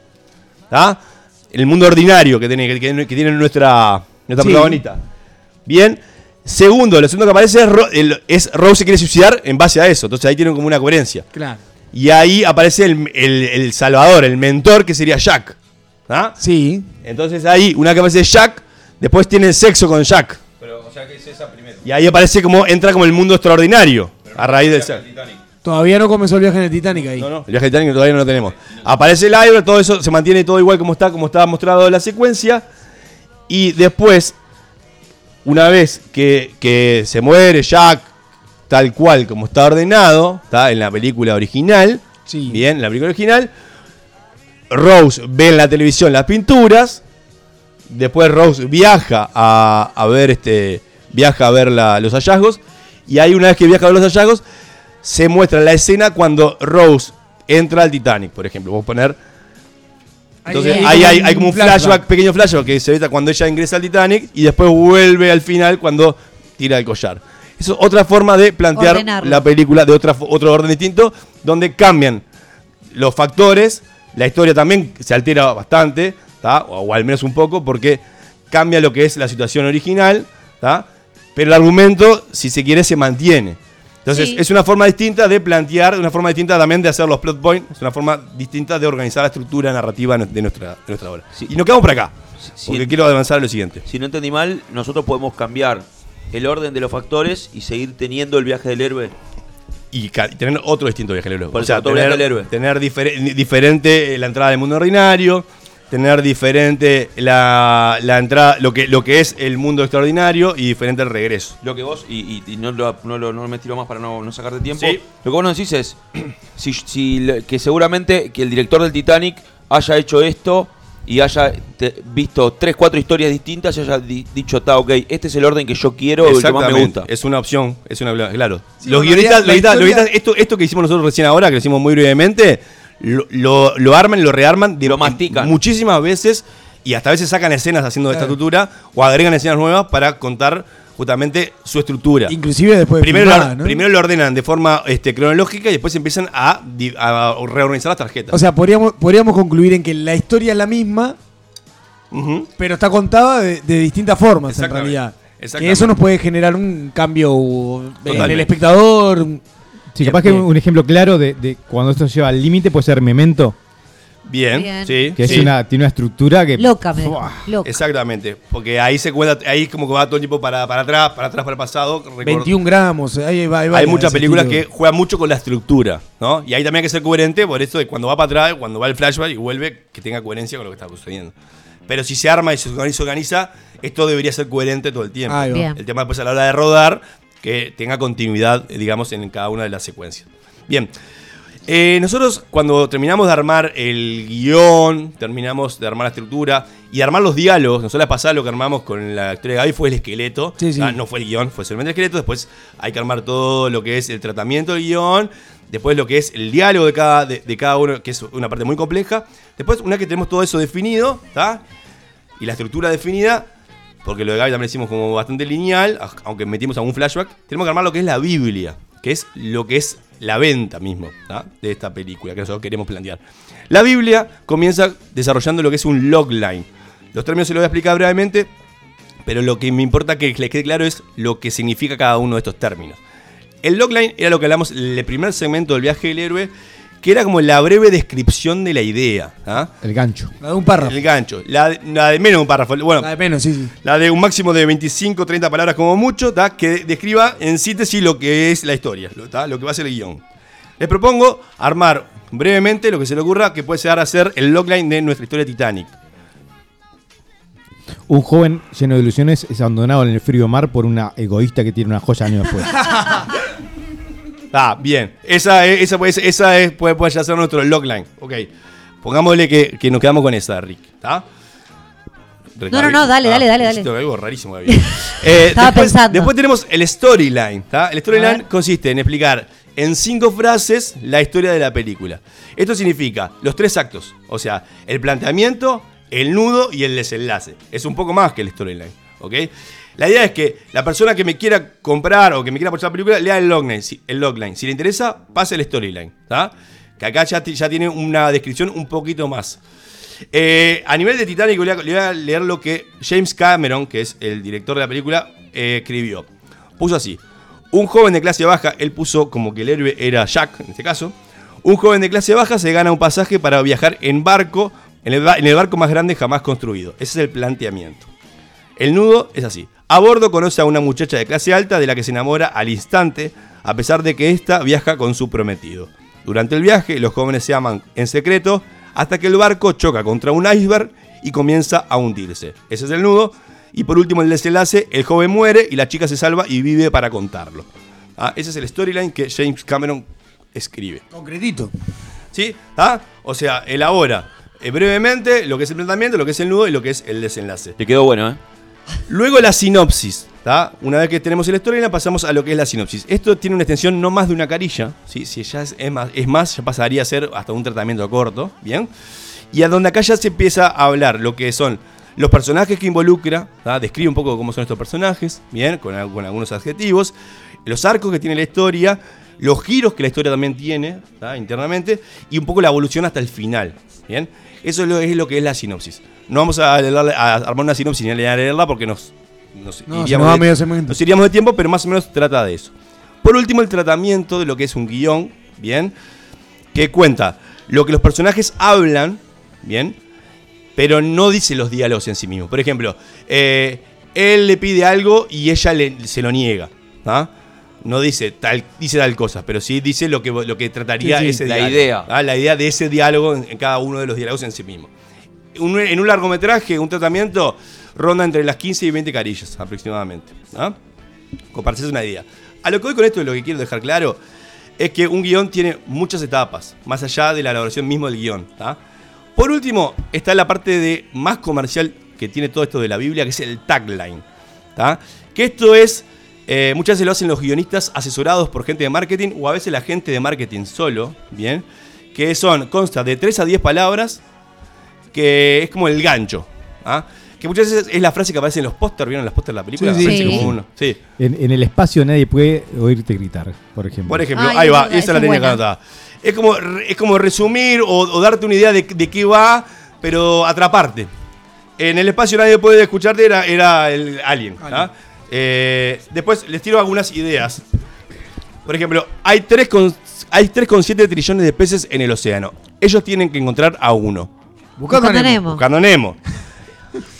¿tá? El mundo ordinario que tiene, que, que- que tiene nuestra, nuestra Sí. protagonista. Bien. Segundo, lo segundo que aparece es, Ro- el- es Rose se quiere suicidar en base a eso. Entonces ahí tienen como una coherencia. Claro. Y ahí aparece el, el- el salvador, el mentor que sería Jack. ¿tá? Sí. Entonces ahí, una que aparece Jack, después tiene sexo con Jack. Pero, o sea, que es esa primero. Y ahí aparece como, entra como el mundo extraordinario. A raíz del ser. Todavía no comenzó el viaje en el Titanic ahí. No, no, el viaje Titanic todavía no lo tenemos. Aparece el aire, todo eso se mantiene todo igual como está, como estaba mostrado en la secuencia. Y después, una vez que, que se muere Jack, tal cual como está ordenado, está en la película original. Sí. Bien, en la película original. Rose ve en la televisión las pinturas. Después Rose viaja a, a ver este. Viaja a ver la- los hallazgos. Y ahí una vez que viaja a ver los hallazgos, se muestra la escena cuando Rose entra al Titanic, por ejemplo. Vamos a poner Entonces hay hay, como hay un como un flashback. flashback, pequeño flashback que se ve cuando ella ingresa al Titanic y después vuelve al final cuando tira el collar. Eso es otra forma de plantear Ordenarlo. la película de otra, otro orden distinto, donde cambian los factores, la historia también se altera bastante, ¿tá? o, o al menos un poco, porque cambia lo que es la situación original, ¿tá? pero el argumento, si se quiere, se mantiene. Entonces, Sí. es una forma distinta de plantear, una forma distinta también de hacer los plot points, es una forma distinta de organizar la estructura narrativa de nuestra, de nuestra obra. Sí. Y nos quedamos por acá, Sí, porque sí. quiero avanzar a lo siguiente. Si no entendí mal, nosotros podemos cambiar el orden de los factores y seguir teniendo el viaje del héroe. y tener otro distinto viaje del héroe. Por o eso, sea, otro tener, viaje del héroe. tener difere- diferente eh, la entrada del mundo ordinario, tener diferente la, la entrada, lo que, lo que es el mundo extraordinario y diferente el regreso. Lo que vos, y, y- y no, lo, no, lo- no me tiro más para no, no sacarte tiempo, Sí. lo que vos nos decís es si, si que seguramente que el director del Titanic haya hecho esto y haya te- visto tres, cuatro historias distintas y haya di- dicho, está, ok, este es el orden que yo quiero, el que más me Exactamente, gusta. Es una opción, es una claro. Sí, los guionistas- esto, esto que hicimos nosotros recién ahora, que lo hicimos muy brevemente, lo, lo, lo arman, lo rearman de Lo mastican. muchísimas veces y hasta a veces sacan escenas haciendo esta Claro. estructura o agregan escenas nuevas para contar justamente su estructura. Inclusive después de Primero, filmada, lo, ¿no? primero lo ordenan de forma este, cronológica y después empiezan a, a reorganizar las tarjetas. O sea, podríamos, podríamos concluir en que la historia es la misma, pero está contada de, de distintas formas en realidad. Que eso nos puede generar un cambio en el espectador. Sí, capaz que un ejemplo claro de, de cuando esto lleva al límite puede ser Memento, Bien, Bien. sí. que sí. es una, tiene una estructura que. Loca, me. Loca. Exactamente, porque ahí se cuenta, ahí como que va todo el tiempo para, para atrás, para atrás, para el pasado. Record- 21 gramos. Ahí va, ahí va Hay muchas películas que juegan mucho con la estructura, ¿no? Y ahí también hay que ser coherente, por eso de cuando va para atrás, cuando va el flashback y vuelve, que tenga coherencia con lo que está sucediendo. Pero si se arma y se organiza, se organiza, esto debería ser coherente todo el tiempo. El tema después a la hora de rodar, que tenga continuidad, eh, digamos, en cada una de las secuencias. Bien. Eh, nosotros cuando terminamos de armar el guion, terminamos de armar la estructura y armar los diálogos, nosotros la pasada lo que armamos con la historia de Gaby fue el esqueleto, Sí, sí. Ah, no fue el guion, fue solamente el esqueleto, después hay que armar todo lo que es el tratamiento del guion, después lo que es el diálogo de cada, de, de cada uno, que es una parte muy compleja, después una vez que tenemos todo eso definido, ¿está? y la estructura definida, porque lo de Gaby también lo hicimos como bastante lineal, aunque metimos algún flashback, tenemos que armar lo que es la Biblia, que es lo que es la venta mismo de esta película que nosotros queremos plantear. La Biblia comienza desarrollando lo que es un logline. Los términos se los voy a explicar brevemente, pero lo que me importa que les quede claro es lo que significa cada uno de estos términos. El logline era lo que hablamos en el primer segmento del viaje del héroe, que era como la breve descripción de la idea. ¿ah? El gancho. La de un párrafo. El gancho. La de, la de menos de un párrafo. Bueno, La de menos, sí, sí. la de un máximo de 25, 30 palabras como mucho, ¿tá? que describa en síntesis lo que es la historia, lo que va a ser el guion. Les propongo armar brevemente lo que se le ocurra que puede llegar a ser el logline de nuestra historia Titanic. Un joven lleno de ilusiones es abandonado en el frío mar por una egoísta que tiene una joya años después. Ah, bien. Esa, es- esa, esa es, puede, puede ya ser nuestro logline. Ok. Pongámosle que, que nos quedamos con esa, Rick. ¿Está? No, no, no, dale, dale, dale, dale. hiciste Algo rarísimo. Eh, Estaba después, pensando. después tenemos el storyline. ¿tá? El storyline consiste en explicar en cinco frases la historia de la película. Esto significa los tres actos. O sea, el planteamiento, el nudo y el desenlace. Es un poco más que el storyline. ¿Ok? La idea es que la persona que me quiera comprar o que me quiera apoyar la película lea el logline. Si, el logline. si le interesa, pase el storyline. ¿tá? Que acá ya, ya tiene una descripción un poquito más. Eh, a nivel de Titanic, le voy a- leer lo que James Cameron, que es el director de la película, eh, escribió. Puso así: Un joven de clase baja, él puso como que el héroe era Jack, en este caso. Un joven de clase baja se gana un pasaje para viajar en barco, en el, en el barco más grande jamás construido. Ese es el planteamiento. El nudo es así. A bordo conoce a una muchacha de clase alta de la que se enamora al instante, a pesar de que ésta viaja con su prometido. Durante el viaje, los jóvenes se aman en secreto hasta que el barco choca contra un iceberg y comienza a hundirse. Ese es el nudo. Y por último, el desenlace, el joven muere y la chica se salva y vive para contarlo. Ah, ese es el storyline que James Cameron escribe. Concretito. ¿Sí? ¿Ah? O sea, elabora eh, brevemente lo que es el planteamiento, lo que es el nudo y lo que es el desenlace. Te quedó bueno, ¿eh? Luego la sinopsis. ¿tá? Una vez que tenemos el storyline pasamos a lo que es la sinopsis. Esto tiene una extensión no más de una carilla. ¿sí? Si ya es, es más, es más, ya pasaría a ser hasta un tratamiento corto. ¿Bien? Y a donde acá ya se empieza a hablar lo que son los personajes que involucra, ¿tá? describe un poco cómo son estos personajes, bien, con, al- con algunos adjetivos, los arcos que tiene la historia, los giros que la historia también tiene ¿tá? internamente, y un poco la evolución hasta el final, bien. Eso es lo, es lo que es la sinopsis. No vamos a, leerla- a armar una sinopsis ni a leerla porque nos, No, iríamos de- nos iríamos de tiempo, pero más o menos trata de eso. Por último, el tratamiento de lo que es un guion, bien, que cuenta lo que los personajes hablan, bien, pero no dice los diálogos en sí mismos. Por ejemplo, eh, él le pide algo y ella le- se lo niega. ¿ah? No dice tal, dice tal cosa, pero sí dice lo que, lo que trataría Sí, sí, ese la diálogo. idea. ¿ah? La idea de ese diálogo en, en cada uno de los diálogos en sí mismo. Un- en un largometraje, un tratamiento, ronda entre las 15 y 20 carillas aproximadamente. ¿ah? Una idea. A lo que voy con esto, lo que quiero dejar claro, es que un guion tiene muchas etapas, más allá de la elaboración mismo del guion. ¿tá? Por último, está la parte de más comercial que tiene todo esto de la Biblia, que es el tagline. ¿tá? Que esto es, eh, muchas veces lo hacen los guionistas asesorados por gente de marketing o a veces la gente de marketing solo, ¿bien? Que son, consta de 3 a 10 palabras, que es como el gancho. ¿ah? Que muchas veces es la frase que aparece en los pósters, ¿vieron los pósters de la película? Sí, sí. Aparece Sí. como uno. Sí. En, en el espacio nadie puede oírte gritar, por ejemplo. Por ejemplo, Ay, ahí es va, esa esa la es tenía que anotar. Es como, es como resumir o, o darte una idea de, de qué va, pero atraparte. En el espacio nadie puede escucharte, era, era el alien. ¿ah? Eh, después les tiro algunas ideas. Por ejemplo, hay 3,7 hay 3,7 trillones de peces en el océano. Ellos tienen que encontrar a uno. Buscando Nemo. Nemo. Buscando Nemo.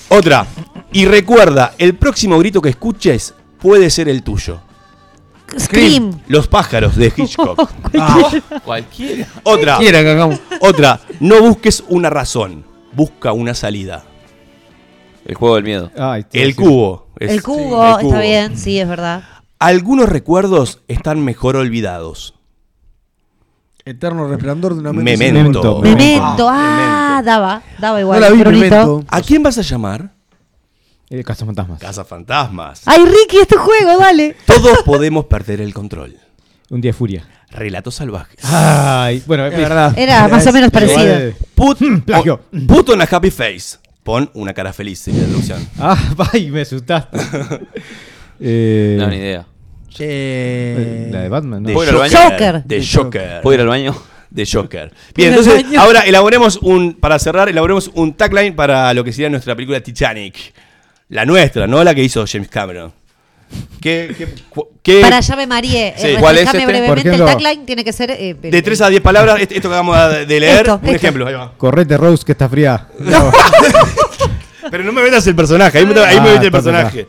Otra. Y recuerda, el próximo grito que escuches puede ser el tuyo. Scream. Los pájaros de Hitchcock. Cualquiera. Otra. Quiera que hagamos. Otra. No busques una razón. Busca una salida. El juego del miedo. El cubo. Es- El cubo, el cubo. está bien, sí, es verdad. Algunos recuerdos están mejor olvidados. Eterno resplandor de una mente sin Memento. Memento, ah, daba, daba igual. No la vi, qué bonito. Memento. ¿A quién vas a llamar? Eh, Cazafantasmas. Casa Fantasmas. Ay, Ricky, es tu juego, dale. Todos podemos perder el control. Un día de furia. Relatos salvajes. Ay, bueno, Es verdad. Era más o menos parecido. Put, Plagio. o- put on a happy face. Pon una cara feliz, sería la traducción. Ah, ay, me asustaste. eh, No, ni idea. Eh, La de Batman, ¿no? De ¿Puedo ir al baño? Joker. De Joker. ¿Puedo ir al baño? De Joker. Bien, ir al entonces baño? ahora elaboremos un, para cerrar, elaboremos un tagline para lo que sería nuestra película Titanic. La nuestra, no la que hizo James Cameron. ¿Qué, qué- Para llave Marie, Sí. eh, ¿Cuál es este? brevemente Por ejemplo, el tagline tiene que ser eh, de 3 a 10 palabras, est- esto que acabamos de leer, Esto, un esto. ejemplo, ahí va. Correte Rose que está fría. Pero no me metas el personaje, ahí me, ahí me Ah, metes el personaje.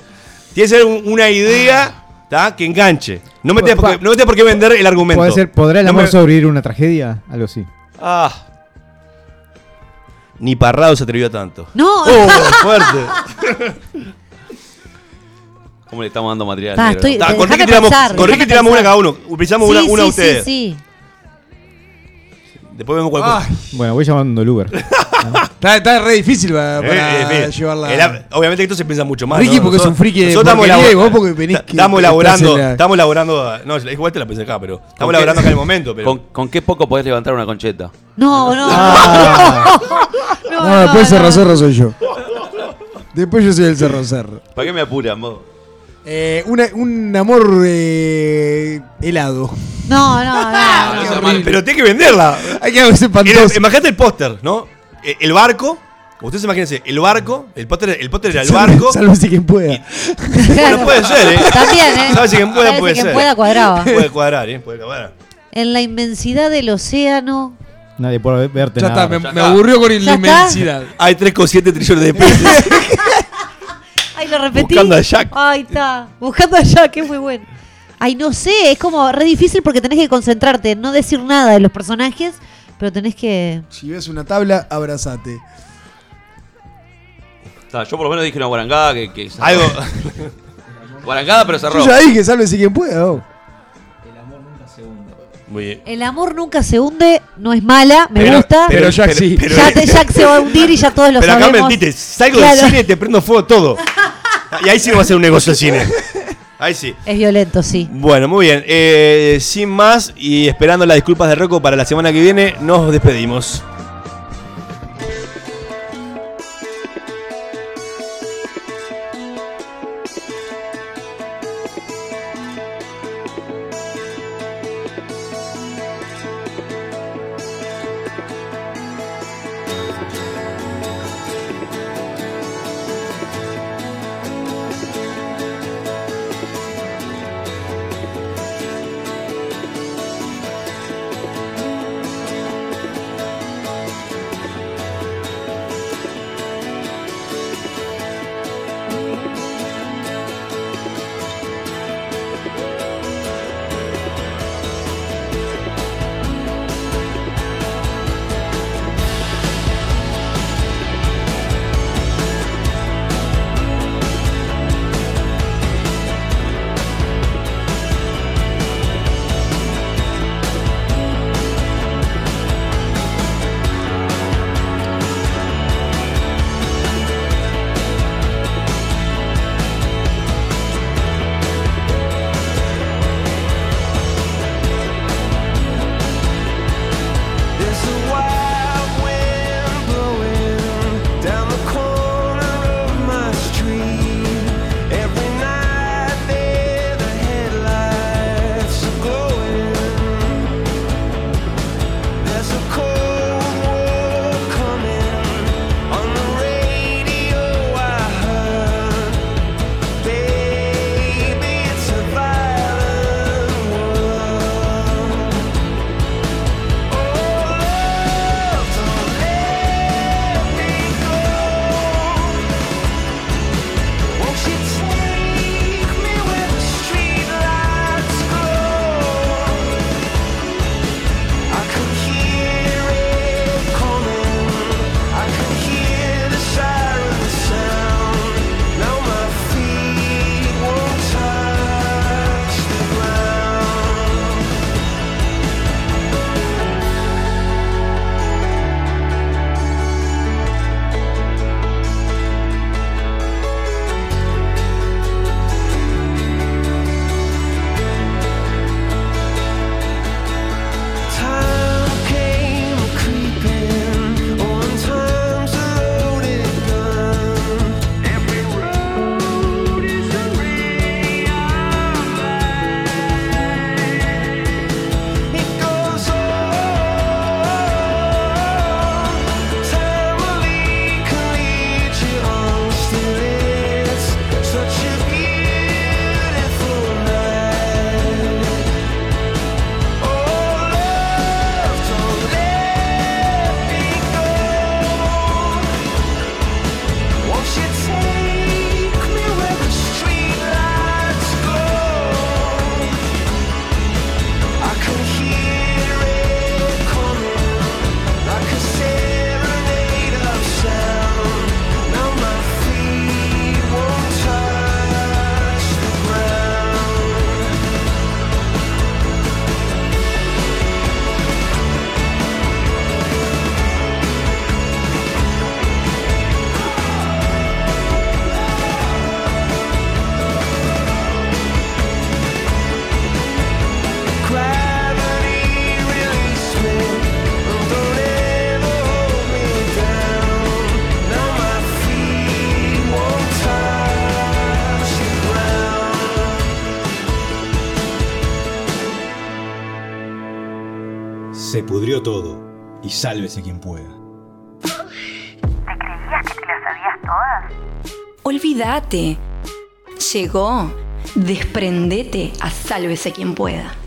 Tiene que ser un- una idea ¿tá? que enganche. No me tengas por, qué- no me por qué vender el argumento. Puede ser, ¿Podrá el No amor me- sobrevivir una tragedia? Algo así. Ah. Ni Parrado se atrevió a tanto. No, ¡Oh, fuerte! ¿Cómo le estamos dando material? Ta, negro? estoy- Ta, con Ricky tiramos, pensar, con Ricky déjame tiramos una cada uno. Pensamos una, sí, una a sí, ustedes. sí, sí. Después vemos cuál Bueno, voy llamando el Uber. está, está re difícil para, eh, llevarla. El- obviamente esto se piensa mucho más. Ricky ¿no? porque es un friki de nosotros estamos elabor- vos porque venís que- Estamos elaborando, la- estamos elaborando. No, igual te la pensé acá, pero estamos ¿Con elaborando acá en el momento. Pero ¿Con, con qué poco podés levantar una concheta? No, no. Ah. no, No, después no. Cerro Cerro soy yo. Después yo soy el Cerro Cerro. ¿Para qué me apuran vos? Eh, una- un amor eh, helado. No, no, no. qué horrible. pero tiene que venderla. Hay que hacer Era- espantoso. Imagínate el póster, ¿no? Eh, El barco. Ustedes imagínense, el barco, el póster, el póster era el barco. Sálvese quien pueda. Bueno, puede ser, ¿eh? También, ¿eh? Sabes si quien pueda, Sabes puede si quien ser. pueda, cuadraba. Puede cuadrar, ¿eh? Puede cuadrar. En la inmensidad del océano. Nadie puede verte Ya nada. está, me, Ya me está. aburrió con ¿Ya la está? inmensidad. Hay 3,7 trillones de pesos. Ay, lo repetí. Buscando a Jack. Ay, está. Buscando a Jack, es muy bueno. Ay, no sé, es como re difícil porque tenés que concentrarte en no decir nada de los personajes, pero tenés que. Si ves una tabla, abrazate. Yo por lo menos dije una guarangada que, que. Algo. Guarangada, pero cerró. Yo ya dije, sálvese quien pueda. oh. Muy bien. El amor nunca se hunde, no es mala, me Pero- gusta. Pero Jack sí. pero- ya te, Jack se va a hundir y ya todos lo Pero acá sabemos. mentiste, salgo Claro. del cine y te prendo fuego todo. Y ahí sí va a ser un negocio el cine. Ahí sí. Es violento, sí. Bueno, muy bien. Eh, sin más y esperando las disculpas de Rocco para la semana que viene, nos despedimos. Sálvese quien pueda. Olvídate. Llegó. Desprendete a sálvese quien pueda.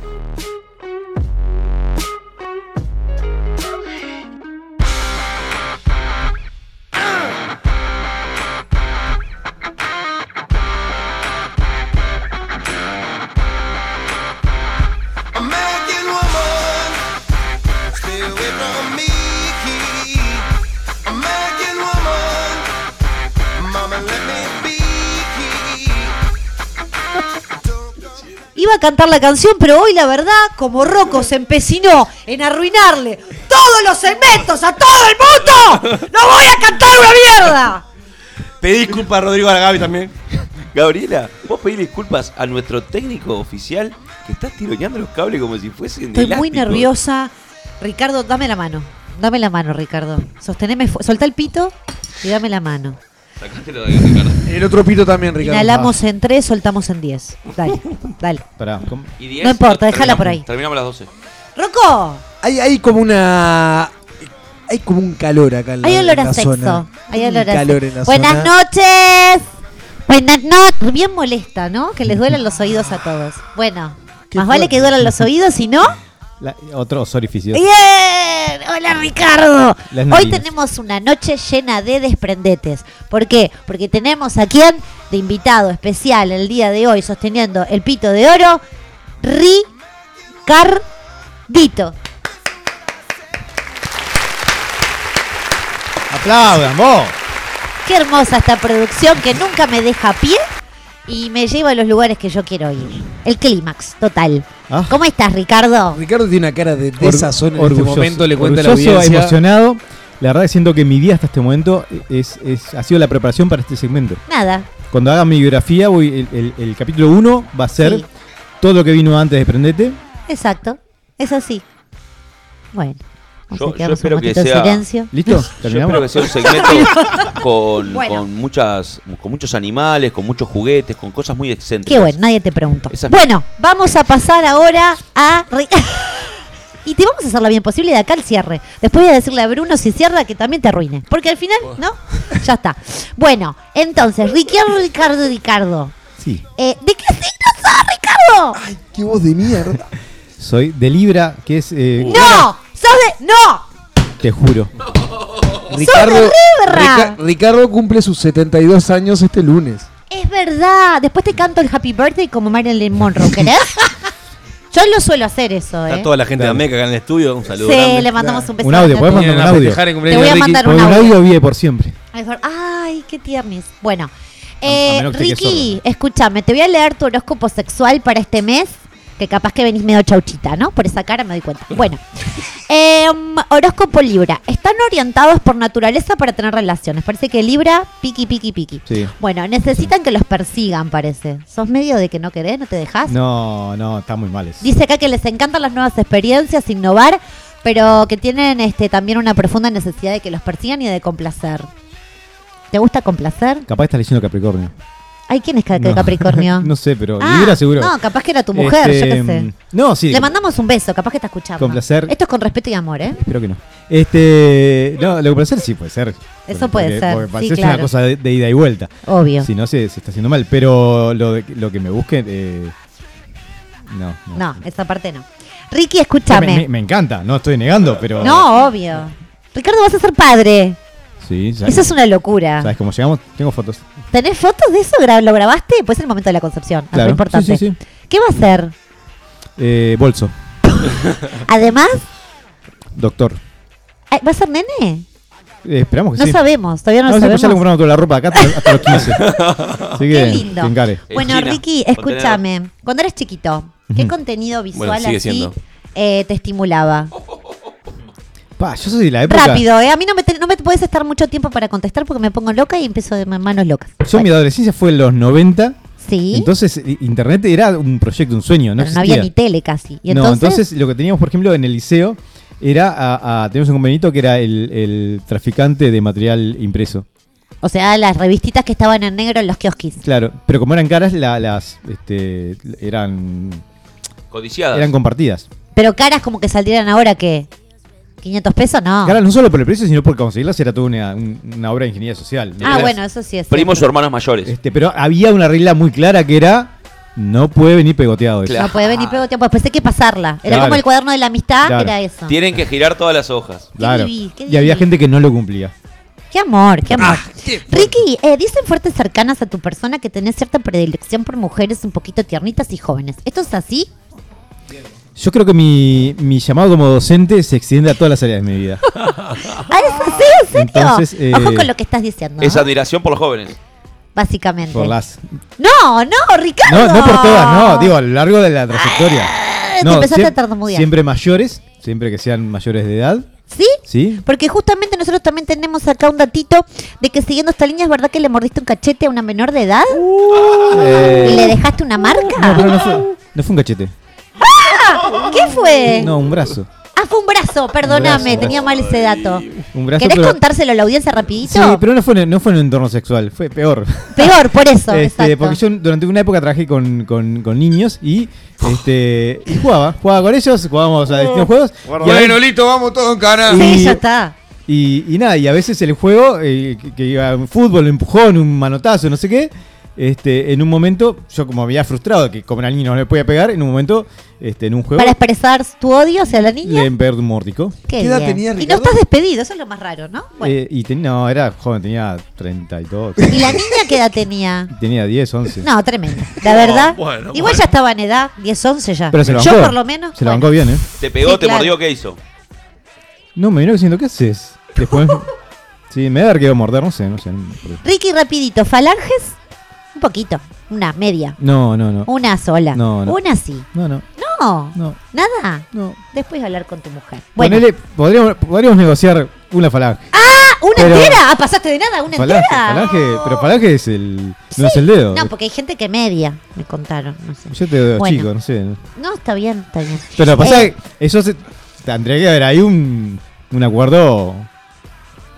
Cantar la canción, pero hoy la verdad, como Rocco se empecinó en arruinarle todos los segmentos a todo el mundo, ¡no voy a cantar una mierda! Pedí disculpas a Rodrigo Aragavi también. Gabriela, vos pedí disculpas a nuestro técnico oficial que está tironeando los cables como si fuesen Estoy muy nerviosa. Ricardo, dame la mano. Dame la mano, Ricardo. Sosteneme, soltá el pito y dame la mano. Sacátelo de ahí, Ricardo. El otro pito también, Ricardo. Inhalamos en 3, soltamos en 10. Dale, dale. Pará, ¿cómo? Y diez, No importa, déjala por ahí. Terminamos a las 12. ¡Rocco! Hay, hay como una. Hay como un calor acá en la, Hay olor en la a sexo. zona. Hay olor a calor sexo. en la Buenas zona. noches. Buenas noches. Bien molesta, ¿no? Que les duelen los oídos a todos. Bueno, Qué más vale fuerte. que duelan los oídos, si no. La- otros orificios. ¡Bien! Hola Ricardo. Hoy tenemos una noche llena de desprendetes. ¿Por qué? Porque tenemos a quien de invitado especial el día de hoy sosteniendo el pito de oro, Ricardito. ¡Aplaudan, vos! Qué hermosa esta producción que nunca me deja a pie y me lleva a los lugares que yo quiero ir. El clímax, total. Ah. ¿Cómo estás, Ricardo? Ricardo tiene una cara de Or- desazón en este momento, le cuenta la audiencia. emocionado. La verdad que siento que mi día hasta este momento es, es- ha sido la preparación para este segmento. Nada. Cuando haga mi biografía, voy, el, el- el capítulo 1 va a ser Sí. todo lo que vino antes de Prendete. Exacto. Es así. Bueno. Yo- espero que sea- silencio. ¿Listo? Yo espero que sea un segmento con, Bueno. con muchas con muchos animales, con muchos juguetes, con cosas muy excéntricas. Qué bueno, nadie te preguntó. Bueno, vamos a pasar ahora a... Y te vamos a hacer la bien posible de acá al cierre. Después voy a decirle a Bruno si cierra que también te arruine. Porque al final, ¿no? Ya está. Bueno, entonces, Ricardo, Ricardo, Ricardo. Sí. Eh, ¿De qué signo sos, Ricardo? Ay, qué voz de mierda. Soy de Libra, que es. eh, ¡No! ¡Sos de... ¡No! Te juro. Ricardo! Rica- Ricardo cumple sus 72 años este lunes. Es verdad. Después te canto el Happy Birthday como Marilyn Monroe, ¿querés? Yo lo suelo hacer eso, ¿eh? Está toda la gente de. Ameca acá en el estudio. Un saludo Sí, grande. le mandamos un beso. Un audio, grande a ¿podemos todos. mandar un audio? Te voy a mandar un un audio. audio vive por siempre. Ay, por- Ay, qué tiernis. Bueno, eh, menos que te quedes Ricky, escúchame, te voy a leer tu horóscopo sexual para este mes, que capaz que venís medio chauchita, ¿no? Por esa cara me doy cuenta. Bueno, em, horóscopo Libra. Están orientados por naturaleza para tener relaciones. Parece que Libra, piqui, piqui, piqui. Sí. Bueno, necesitan que los persigan, parece. ¿Sos medio de que no querés, no te dejás? No, no, está muy mal eso. Dice acá que les encantan las nuevas experiencias, innovar, pero que tienen este también una profunda necesidad de que los persigan y de complacer. ¿Te gusta complacer? Capaz estás leyendo Capricornio. Ay, ¿quién es Ca- No. Capricornio? no sé, pero Ah, Libra seguro. No, capaz que era tu mujer, Este, yo qué sé. No, sí. Le mandamos un beso, capaz que está escuchando. Con placer. Esto es con respeto y amor, ¿eh? Espero que no. Este, no, lo que puede ser sí puede ser. Eso puede Porque- ser, Porque sí, claro. una cosa de, de ida y vuelta. Obvio. Si no, se, se está haciendo mal. Pero lo, de- lo que me busquen, eh, no, no. No, esa parte no. Ricky, Me, escúchame. me- me encanta, no estoy negando, pero. No, obvio. Ricardo, vas a ser padre. Sí, Eso es una locura. ¿Sabes cómo llegamos? Tengo fotos. ¿Tenés fotos de eso? ¿Gra- ¿Lo grabaste? Pues es el momento de la concepción. Claro. importante. Sí, sí, sí. ¿Qué va a hacer? Eh, bolso, Además, doctor. eh, ¿va a ser nene? Eh, esperamos que No sí. sabemos, todavía no, No, lo sí, pues ya le sabemos. compramos toda la ropa acá hasta, hasta los 15. Así que, Qué lindo. que. En Bueno, China, Ricky, contenedor. escúchame. Cuando eres chiquito, ¿qué contenido visual Bueno, así eh, te estimulaba? Pa, yo soy de la época. Rápido, ¿eh? A mí no me, te- no me puedes estar mucho tiempo para contestar porque me pongo loca y empiezo de manos locas. Yo mi adolescencia fue en los 90. Sí. Entonces, internet era un proyecto, un sueño. No, pero no había ni tele casi. Y no, entonces, entonces lo que teníamos, por ejemplo, en el liceo era a, a- teníamos un compañerito que era el, el traficante de material impreso. o sea, las revistitas que estaban en negro en los kiosquis. Claro, pero como eran caras, la- las este, eran Codiciadas. eran compartidas. Pero caras como que saldrían ahora que 500 pesos, no. Cara, no solo por el precio, sino por conseguirlas era toda una, un- una obra de ingeniería social. Ah, bueno, eso sí es. Primos o cierto. hermanos mayores. Este, pero había una regla muy clara que era no puede venir pegoteado. eso. No puede venir pegoteado, pues después hay que pasarla. Era Claro. como el cuaderno de la amistad, Claro. era eso. Tienen que girar todas las hojas. Claro. qué Y había gente que no lo cumplía. Qué amor, qué amor. Ah, Ricky, eh, dicen fuertes cercanas a tu persona que tenés cierta predilección por mujeres un poquito tiernitas y jóvenes. ¿Esto es así? Yo creo que mi, mi llamado como docente se extiende a todas las áreas de mi vida. Ah, ¿es así? ¿En serio? Entonces, eh, Ojo con lo que estás diciendo. Es ¿no? admiración por los jóvenes. Básicamente. Por las. No, no, Ricardo. No, no por todas, no. Digo, a lo largo de la trayectoria. te No, empezaste siem- a tartamudear. Siempre mayores, siempre que sean mayores de edad. ¿Sí? Sí. Porque justamente nosotros también tenemos acá un datito de que siguiendo esta línea es verdad que le mordiste un cachete a una menor de edad Eh, y le dejaste una marca. No, pero no fue, no fue un cachete. ¡Ah! ¿Qué fue? No, un brazo. Ah, fue un brazo, perdóname, brazo. tenía mal ese dato. Un brazo, ¿Querés pero- contárselo a la audiencia rapidito? Sí, pero no fue, en- no fue en un entorno sexual, fue peor. Peor, por eso, Este, porque yo durante una época trabajé con, con- con niños y, este, y jugaba, jugaba con ellos, jugábamos a distintos juegos. y a Bueno, listo, vamos todos en cana. y- Sí, ya está. Y, y nada, y a veces el juego, eh, que, que iba un fútbol, un empujón, un manotazo, no sé qué, este, en un momento, yo como había frustrado que como era niño no le podía pegar, en un momento, este, en un juego, Para expresar tu odio hacia la niña. le pegué un mórtico. Qué, ¿Qué edad bien. tenía, Y no estás despedido, eso es lo más raro, ¿no? Bueno. Eh, y ten- no, era joven, tenía 32. ¿Y la niña qué edad tenía? tenía 10, 11. No, tremendo. La verdad. bueno, igual bueno. ya estaba en edad, 10, 11 ya. Pero se lo Yo bancó. por lo menos. Se la bueno. bancó bien, ¿eh? Te pegó, Sí, te claro. mordió, ¿qué hizo? No, me vino diciendo, ¿qué haces? Después, sí, me debe haber quedado morder, no sé, no sé. Ricky, rapidito, falanges, un poquito, una media, No, no, no. una sola, No, no. una sí. No, no, No, no. nada. no. Después hablar con tu mujer. Bueno, Ponele, podríamos, podríamos negociar una falange. ah, una pero- entera. Ah, pasaste de nada, una Falange, entera. falange, pero falange es el. No es el dedo. No, porque hay gente que media, me contaron, no sé. Yo te doy Bueno. chico, no sé. No, está bien, está bien. Pero pasa Eh, que eso se, tendría que haber ahí un, un acuerdo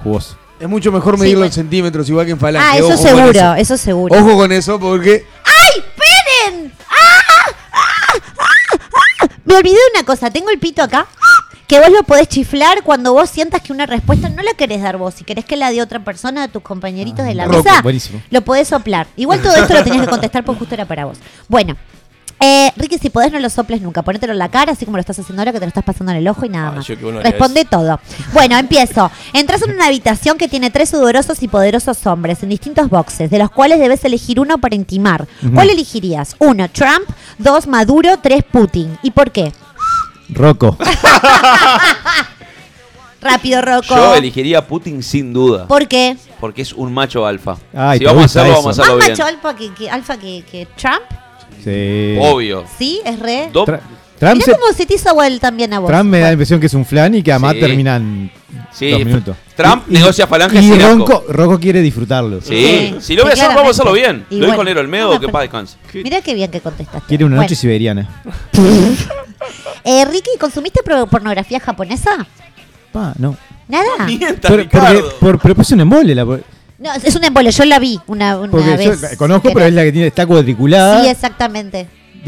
jugoso. Es mucho mejor medirlo en centímetros, igual que en falange. Ah, eso Ojo con seguro, eso. eso seguro. Ojo con eso, porque. ¡Ay, esperen! ¡Ah! ¡Ah! ¡Ah! ¡Ah! Me olvidé de una cosa, tengo el pito acá. Que vos lo podés chiflar cuando vos sientas que una respuesta no la querés dar vos. Si querés que la dé otra persona de tus compañeritos de la Roco, mesa, buenísimo. lo podés soplar. Igual todo esto lo tenías que contestar porque justo era para vos. Bueno, eh, Ricky, si podés no lo soples nunca. Ponételo en la cara, así como lo estás haciendo ahora, que te lo estás pasando en el ojo y nada Ah, más. yo qué bueno haría Responde todo. Bueno, empiezo. Entras en una habitación que tiene tres sudorosos y poderosos hombres en distintos boxes, de los cuales debes elegir uno para intimar. ¿Cuál elegirías? Uno, Trump. Dos, Maduro. Tres, Putin. ¿Y por qué? Rocco. Rápido, Rocco. Yo elegiría a Putin sin duda. ¿Por qué? Porque es un macho alfa. Ay, si te vamos a gusta hacerlo, eso. vamos a ¿Más hacerlo bien. macho alfa que, que- alfa que, que Trump? Sí. Obvio. ¿Sí? ¿Es re? Do- Tra- Trump, Mirá se- cómo se te hizo igual también a vos. Trump me da la Bueno. impresión que es un flan y que además Sí. terminan Sí, dos minutos. Trump negocia falanges Y asco. Ronco, Rocco quiere disfrutarlo. Sí, Sí, si lo voy a hacer, vamos a hacerlo bien. Y Lo dijo bueno, Nero Olmedo, no, que paz descanse. Mirá qué bien que contestaste. Quiere una Bueno. noche siberiana. Eh, Ricky, ¿consumiste pornografía japonesa? Pa, no. Nada. Por, porque, por, pero es un embole. La, No, es un embole, yo la vi una, una porque yo vez. la conozco, pero es la que tiene, está cuadriculada. Sí, exactamente.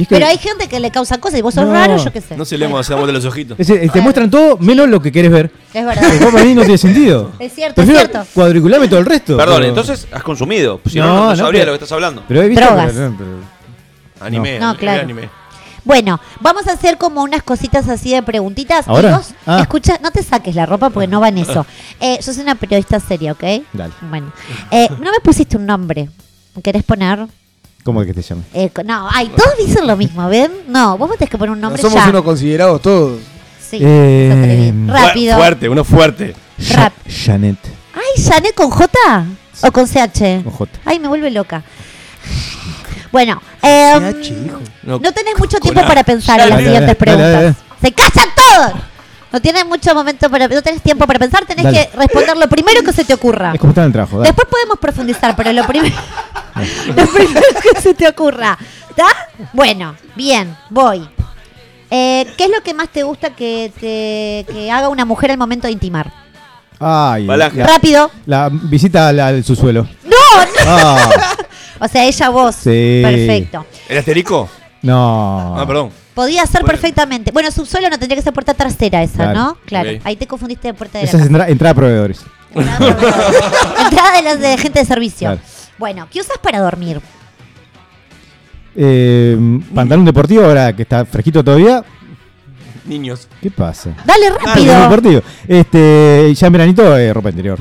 Pero hay gente que le causa cosas y vos sos No. raro, yo qué sé. No se le hacemos de los ojitos. es- eh, te muestran todo menos lo que querés ver. Es verdad. Porque para mí no tiene sentido. Es cierto, es Prefiero cierto. cuadricularme todo el resto. Perdón, pero- entonces has consumido. Si no, No, no, no no, sabría pero- de lo que estás hablando. Pero he visto. Drogas. pero- pero- Anime, No, anime, claro. anime. Bueno, vamos a hacer como unas cositas así de preguntitas. ¿Ahora? Y vos, Ah. escucha, no te saques la ropa porque no va en eso. Eh, yo soy una periodista seria, ¿ok? Dale. Bueno, eh, no me pusiste un nombre. ¿Querés poner? ¿Cómo es que te llama? Eh, no, ay, todos dicen lo mismo, ¿ven? No, vos me tenés que poner un No nombre somos ya. unos considerados todos. Sí, Eh, sos Rápido. Fuerte, uno fuerte. Rap. Janet. Ay, ¿Janet con J o con CH? Con J. Ay, me vuelve loca. Bueno, em, No, no tenés mucho tiempo para pensar en las Dale, siguientes dale, dale, preguntas. ¡Se callan todos! No tienes mucho momento para, no tenés tiempo para pensar, tenés Dale. que responder lo primero que se te ocurra. Es como estar en el trabajo. dale. Después podemos profundizar, pero lo primero, lo primero que se te ocurra. ¿Está? Bueno, bien, voy. Eh, ¿Qué es lo que más te gusta que, te, que haga una mujer al momento de intimar? Ay, la, Rápido. la visita al, al subsuelo. ¡No! no. Ah, O sea, ella vos. Sí. Perfecto. ¿El asterisco? no. Ah, perdón. Podía ser Bueno. perfectamente. Bueno, subsuelo no tendría que ser puerta trasera esa, Claro. ¿no? Claro. Ok. Ahí te confundiste de puerta de Esa la es casa. entra- entrada a proveedores. Entrada de los de gente de servicio. Claro. Bueno, ¿qué usas para dormir? Eh, pantalón deportivo, ahora que está fresquito todavía. Niños. ¿Qué pasa? Dale rápido. deportivo. Este, ya en veranito, eh, ropa interior.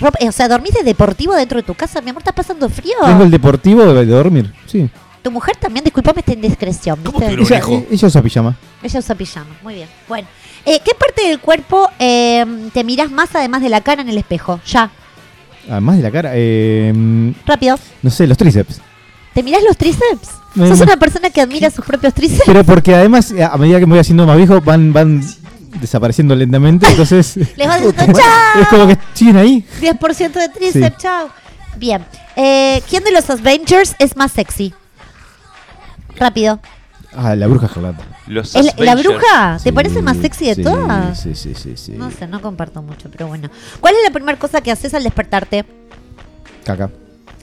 Ropa- eh, o sea, ¿dormís de deportivo dentro de tu casa? Mi amor, ¿estás pasando frío? Tengo el deportivo de, de dormir. Sí. Tu mujer también, disculpame esta indiscreción. ¿Cómo ¿viste? te lo- Ella, hijo. ella usa pijama. Ella usa pijama, muy bien. Bueno, eh, ¿qué parte del cuerpo eh, te mirás más además de la cara en el espejo? Ya, Además de la cara, eh, rápido. no sé, los tríceps. ¿Te mirás los tríceps? Me- ¿Sos me- una persona que admira sus propios tríceps? Pero porque además, a medida que me voy haciendo más viejo, van, van desapareciendo lentamente. Entonces, Les vas diciendo chao. es como que siguen ahí. 10% de tríceps, Sí. chao. Bien. Eh, ¿Quién de los Avengers es más sexy? Rápido. Ah, la bruja escarlata. Los ¿El- ¿La bruja? ¿Te Sí, parece más sexy de sí, todas? Sí, sí, sí, sí. No sé, no comparto mucho, pero bueno. ¿Cuál es la primera cosa que haces al despertarte? Caca.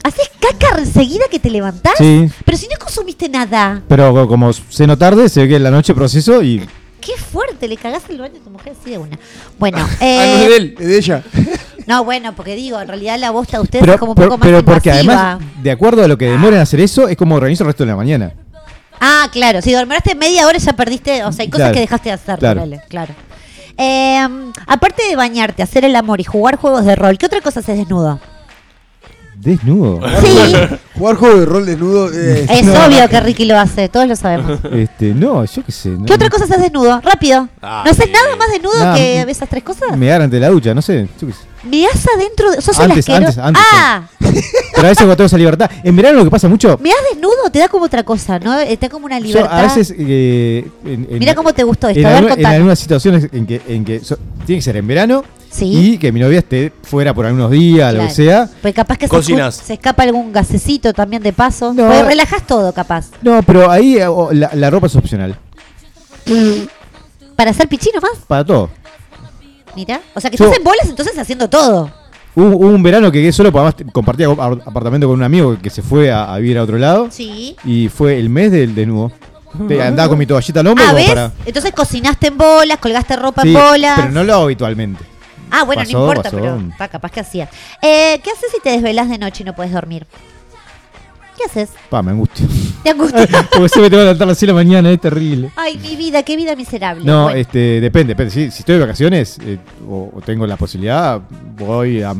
¿Haces caca enseguida que te levantás? Sí. Pero si no consumiste nada. Pero co- como ceno tarde, se ve que en la noche proceso y Qué fuerte, le cagás el baño a tu mujer así de una. Bueno, Ah, no es eh, de él, es de ella. no, bueno, porque digo, en realidad la bosta de ustedes pero, es como un pero- poco más pero porque invasiva. además, de acuerdo a lo que demoran hacer eso, es como organizo el resto de la mañana. Ah, claro, si dormiste media hora ya perdiste, o sea, hay cosas Claro, que dejaste de hacer, claro. claro. Eh, aparte de bañarte, hacer el amor y jugar juegos de rol, ¿qué otra cosa haces desnudo? Desnudo. Sí, Jugar juego de rol desnudo. eh, es no. obvio que Ricky lo hace, todos lo sabemos. Este, no, yo qué sé. no- ¿Qué otra cosa haces desnudo? Rápido. Ah, ¿No haces sí. nada más desnudo que esas tres cosas? Me agarran ante la ducha, no sé. yo qué sé. Mirás adentro de... ¿Sos el Antes, asquero- antes, antes, Ah, Pero a veces cuando tengo esa libertad. En verano lo que pasa mucho. mirás desnudo, te da como otra cosa, ¿no? Eh, Te da como una Yo libertad. a veces. eh, en- en- Mira cómo te gustó esto, en, a ver, en algunas situaciones en que, en que so- tiene que ser en verano Sí. y que mi novia esté fuera por algunos días, lo que sea. Pues capaz que se, Cocinas. se escapa algún gasecito también de paso. No. Pues relajás todo, capaz. No, pero ahí eh, o- la, la ropa es opcional. ¿Para hacer pichino más? Para todo. Mira. O sea que Yo- estás en bolas entonces haciendo todo. Hubo, hubo un verano que solo además compartía ap- apartamento con un amigo que se fue a, a vivir a otro lado. Sí. Y fue el mes del desnudo. Te- Andaba con mi toallita al hombro Ah, como ¿ves? para. Entonces cocinaste en bolas, colgaste ropa Sí, en bolas. pero no lo hago habitualmente. Ah, bueno, Pasó, no importa, pasó. pero pa, capaz que hacía. Eh, ¿Qué haces si te desvelas de noche y no puedes dormir? ¿Qué haces? Pa, me angustio. ¿Te angustia? Porque se me tengo que levantar a 6 de la mañana, es terrible. Ay, mi vida, qué vida miserable. No, Bueno. este, depende, depende. Si, si estoy de vacaciones eh, o, o tengo la posibilidad, voy a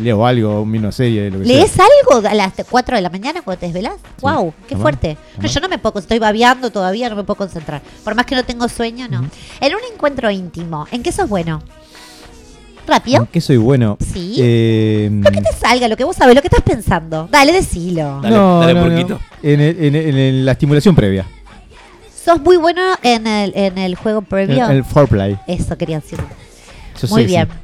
leo algo, un una serie, lo que ¿Lees sea. algo a las 4 de la mañana cuando te desvelas? ¡Wow! ¡Qué Jamás, fuerte! No, jamás. yo no me puedo, estoy babeando todavía, no me puedo concentrar. Por más que no tengo sueño, no. En un encuentro íntimo, ¿en qué sos bueno? ¿Rápido? ¿En qué soy bueno? Sí. Eh, Lo que te salga, lo que vos sabés, lo que estás pensando. Dale, decilo. Dale, no, dale, no, no. En, el- en el- en la estimulación previa. Sos muy bueno en el, en el juego En previo. el foreplay. Eso quería decir. Yo Muy sé, bien. sí.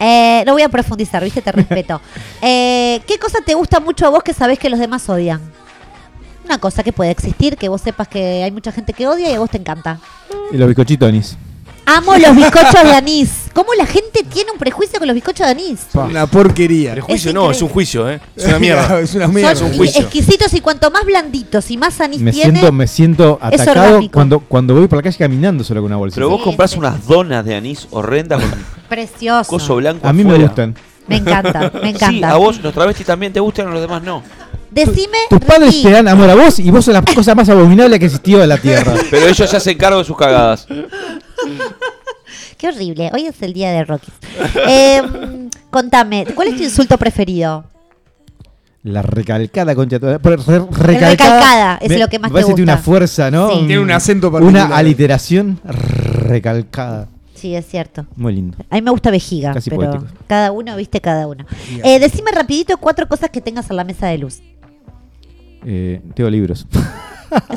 Eh, no voy a profundizar, viste, te respeto. Eh, ¿Qué cosa te gusta mucho a vos que sabés que los demás odian? Una cosa que puede existir, que vos sepas que hay mucha gente que odia y a vos te encanta. Y los bizcochitos anís. Amo los bizcochos de anís. ¿Cómo la gente tiene un prejuicio con los bizcochos de anís? Una porquería. Prejuicio Es no, es un juicio, ¿eh? Es una mierda. es una mierda. Son un juicio. exquisitos y cuanto más blanditos y más anís Me tiene, siento, me siento es atacado orgánico. cuando, cuando voy por la calle caminando solo con una bolsa. Pero vos Sí, comprás sí. unas donas de anís horrendas con precioso. coso blanco A mí me afuera. gustan. Me encanta, me encanta. Sí, a vos los travestis también te gustan, a los demás no. Decime, Tus padres Ricky, te dan amor a vos y vos sos la cosa más abominable que existió en la tierra. Pero ellos se hacen cargo de sus cagadas. Qué horrible. Hoy es el día de Rocky. Eh, contame, ¿cuál es tu insulto preferido? La recalcada concha toda. recalcada, es me- lo que más me te tiene gusta. una fuerza, ¿no? Sí. Tiene un acento particular. Una aliteración recalcada. Sí, es cierto. Muy lindo. A mí me gusta vejiga, Casi pero poético. cada uno, viste, cada uno. Eh, decime rapidito cuatro cosas que tengas en la mesa de luz. Eh, tengo libros.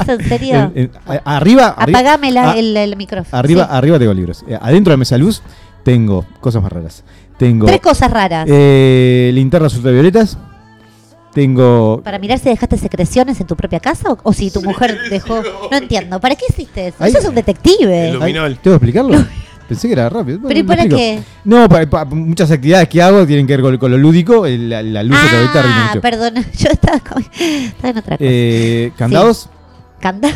¿Es en serio? En- en- a- arriba, arriba, Apagame la- a- el, el micrófono. arriba, Sí. arriba tengo libros. Eh, adentro de la mesa de luz tengo cosas más raras. Tengo Tres cosas raras. eh, linternas ultravioletas. Tengo ¿Para mirar si dejaste secreciones en tu propia casa o, o si tu mujer dejó...? No entiendo. ¿Para qué hiciste eso? Eso es un detective. Ay, ¿Tengo que explicarlo? Pensé que era rápido. ¿Pero y para qué? No, para, para muchas actividades que hago tienen que ver con, con lo lúdico. el- La, la luz ultravioleta rinde Ah, mucho. perdona. Yo estaba, con- estaba en otra cosa. Eh, ¿Candados? Canda.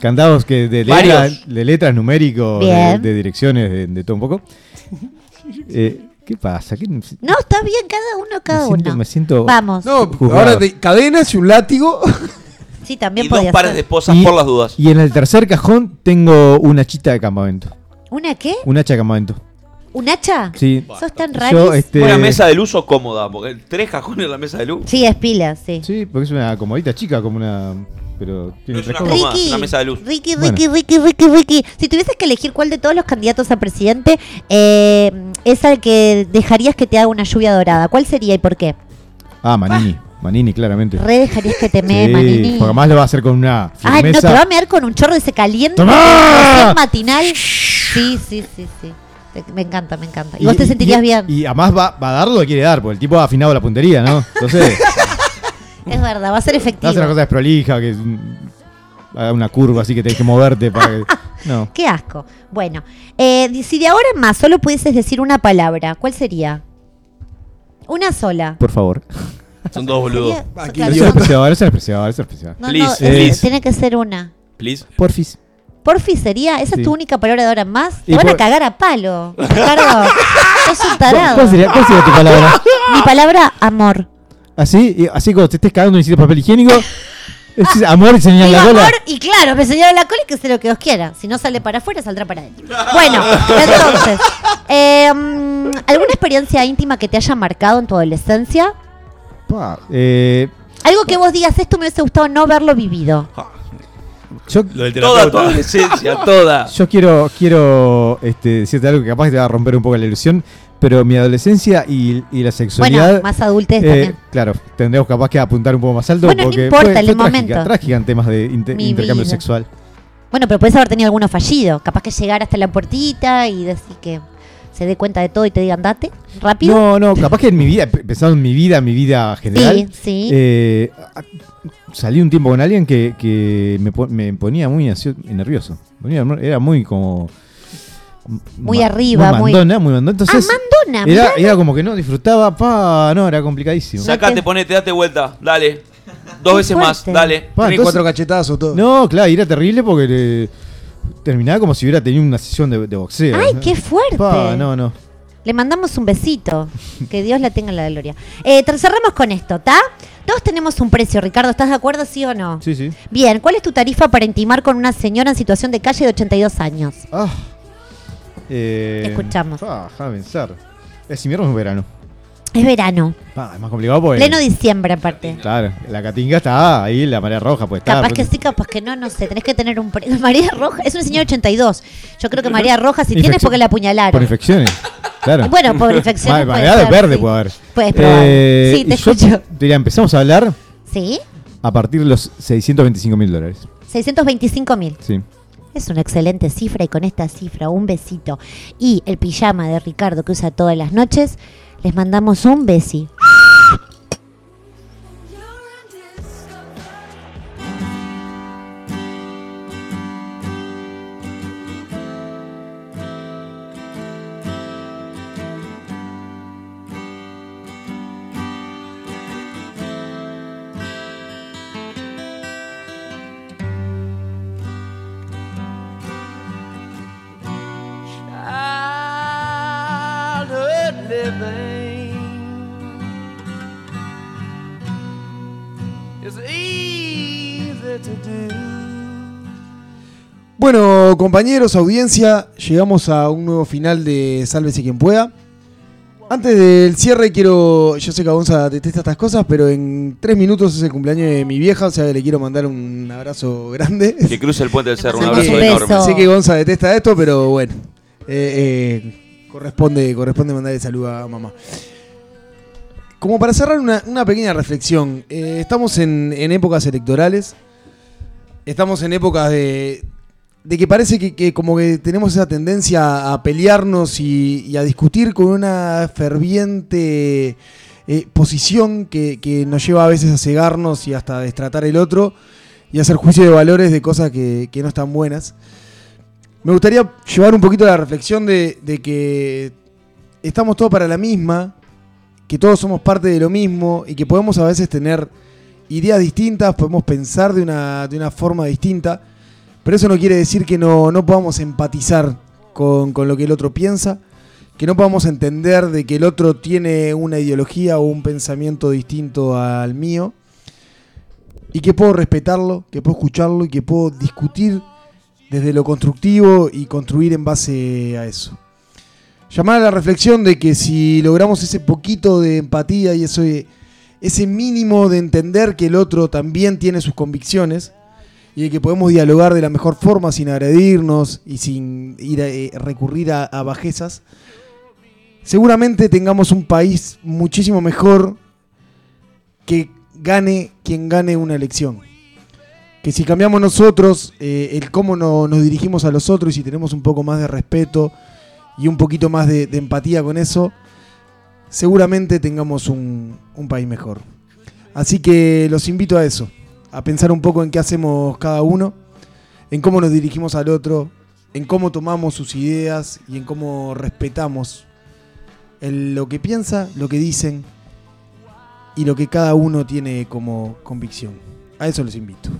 Candados que de letras, de letras numéricos, de, de direcciones, de, de todo un poco. Eh, ¿Qué pasa? ¿Qué- No, está bien, cada uno, cada me siento, uno. me siento Vamos. No, Juzgado. ahora te- cadenas y un látigo. Sí, también Y dos pares ser. de esposas Y- por las dudas. Y en el tercer cajón tengo una chita de campamento. ¿Una qué? Un hacha de campamento. ¿Un hacha? Sí. ¿Sos tan raris? este- Una mesa de luz o cómoda, porque tres cajones en la mesa de luz. Sí, es pila, sí. Sí, porque es una comodita chica, como una. Pero tiene No es tres una coma, es una mesa de luz. Ricky, Bueno. Ricky, Ricky, Ricky, Ricky. Si tuvieses que elegir cuál de todos los candidatos a presidente eh, es al que dejarías que te haga una lluvia dorada, ¿cuál sería y por qué? Ah, Manini. Manini, claramente. Re dejarías que te mee, Sí, Manini. porque además lo va a hacer con una firmeza. no, te va a mear con un chorro de ese caliente ¡Tomá! matinal. Sí, sí, sí, sí. Me encanta, me encanta. Y, vos te sentirías y- bien. Y además va, va a dar lo que quiere dar, porque el tipo ha afinado la puntería, ¿no? Entonces, Es verdad, va a ser no efectivo. hace una cosa desprolija, que haga una curva así que tenés que moverte para que. No. Qué asco. Bueno, eh, si de ahora en más solo pudieses decir una palabra, ¿cuál sería? Una sola. Por favor. Son dos boludos. Aquí claro, no- no, no, please. tiene que ser una. Please. Porfis. Porfi sería, esa Sí. es tu única palabra de ahora en más. Te Y van a por- cagar a palo. Ricardo, sos un tarado. ¿Cuál sería, ¿Cuál sería tu palabra? Mi palabra, amor. Así, y así cuando te estés cagando y necesitas papel higiénico, amor y Digo la cola. amor y claro, me señala la cola y que sea lo que Dios quiera. Si no sale para afuera, saldrá para adentro. Bueno, entonces, eh, mm, ¿alguna experiencia íntima que te haya marcado en tu adolescencia? Pa, eh, Algo que vos digas, esto me hubiese gustado no haberlo vivido. Yo, Lo del Toda tu adolescencia, toda. yo quiero, quiero este, decirte algo que capaz que te va a romper un poco la ilusión, pero mi adolescencia y, y la sexualidad. Bueno, más adultez eh, también. Claro, tendremos capaz que apuntar un poco más alto Bueno, no porque importa, fue, el fue momento. trágica, trágica en temas de inter- Mi intercambio vida. sexual. Bueno, pero puedes haber tenido alguno fallido. Capaz que llegar hasta la puertita y decir que se dé cuenta de todo y te diga andate rápido. No, no, capaz que en mi vida, pe- pensando en mi vida, en mi vida general, Sí, sí. eh, salí un tiempo con alguien que, que me, me ponía muy nervioso. Era muy como... Muy ma- arriba, muy- Muy mandona, muy mandona. Entonces, ah, mandona. era, era como que no disfrutaba, pa, no, era complicadísimo. Sacate, ponete, date vuelta. Dale. Dos Qué veces más, dale. Pa, Tenés entonces- cuatro cachetazos, todo. No, claro, y era terrible porque eh, terminaba como si hubiera tenido una sesión de, de boxeo. Ay, qué fuerte. Pa, no, no. Le mandamos un besito. Que Dios la tenga en la gloria. Eh, cerramos con esto, ¿está? Todos tenemos un precio, Ricardo. ¿Estás de acuerdo, sí o no? Sí, sí. Bien, ¿cuál es tu tarifa para intimar con una señora en situación de calle de 82 años? Ah. Eh, Escuchamos. Déjame pensar. ¿Es invierno o verano? Es verano. Es más complicado porque. Pleno diciembre, aparte. Claro, la catinga está ahí, la marea roja, pues está. Capaz que sí, capaz que no, no sé. Tenés que tener un precio. María Roja es una señora de 82. Yo creo que María Roja, si tiene, es Infección- porque la apuñalaron. Por infecciones. Claro. Bueno, por infecciones. Ma- puede variedad de verde sí. puede haber. Puedes probar. Eh, sí, te escucho. diría, empezamos a hablar ¿Sí? a partir de los 625 mil dólares. 625 mil. Sí. Es una excelente cifra y con esta cifra, un besito y el pijama de Ricardo que usa todas las noches, les mandamos un besi. Bueno, compañeros, audiencia, llegamos a un nuevo final de Sálvese quien pueda. Antes del cierre quiero, yo sé que Gonza detesta estas cosas, pero en tres minutos es el cumpleaños de mi vieja, o sea que le quiero mandar un abrazo grande. Que cruce el puente del cerro. Un abrazo beso. enorme. Sé que Gonza detesta esto, pero bueno, eh, eh, corresponde, corresponde mandarle saludo a mamá. Como para cerrar una, una pequeña reflexión, eh, estamos en, en épocas electorales, estamos en épocas de, de que parece que, que como que tenemos esa tendencia a pelearnos y, a discutir con una ferviente eh, posición que, que nos lleva a veces a cegarnos y hasta a destratar el otro y hacer juicio de valores de cosas que, que no están buenas. Me gustaría llevar un poquito la reflexión de, de que estamos todos para la misma, que todos somos parte de lo mismo y que podemos a veces tener ideas distintas, podemos pensar de una, de una forma distinta, Pero eso no quiere decir que no, no podamos empatizar con, con lo que el otro piensa, que no podamos entender de que el otro tiene una ideología o un pensamiento distinto al mío, y que puedo respetarlo, que puedo escucharlo y que puedo discutir desde lo constructivo y construir en base a eso. Llamar a la reflexión de que si logramos ese poquito de empatía y eso, ese mínimo de entender que el otro también tiene sus convicciones y de que podemos dialogar de la mejor forma sin agredirnos y sin ir a, eh, recurrir a, a bajezas, seguramente tengamos un país muchísimo mejor que gane quien gane una elección. Que si cambiamos nosotros eh, el cómo no- nos dirigimos a los otros y si tenemos un poco más de respeto y un poquito más de, empatía con eso, seguramente tengamos un país mejor. Así que los invito a eso, a pensar un poco en qué hacemos cada uno, en cómo nos dirigimos al otro, en cómo tomamos sus ideas y en cómo respetamos el- lo que piensa, lo que dicen y lo que cada uno tiene como convicción. A eso los invito.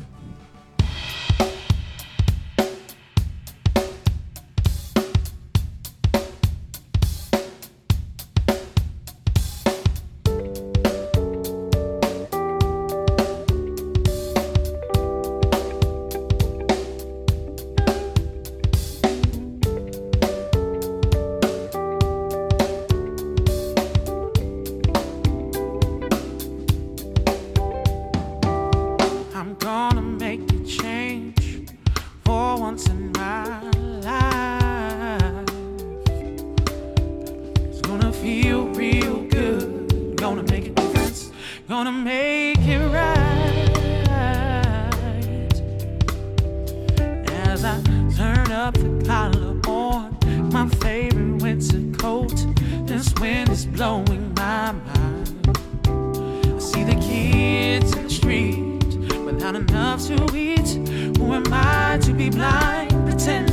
pretend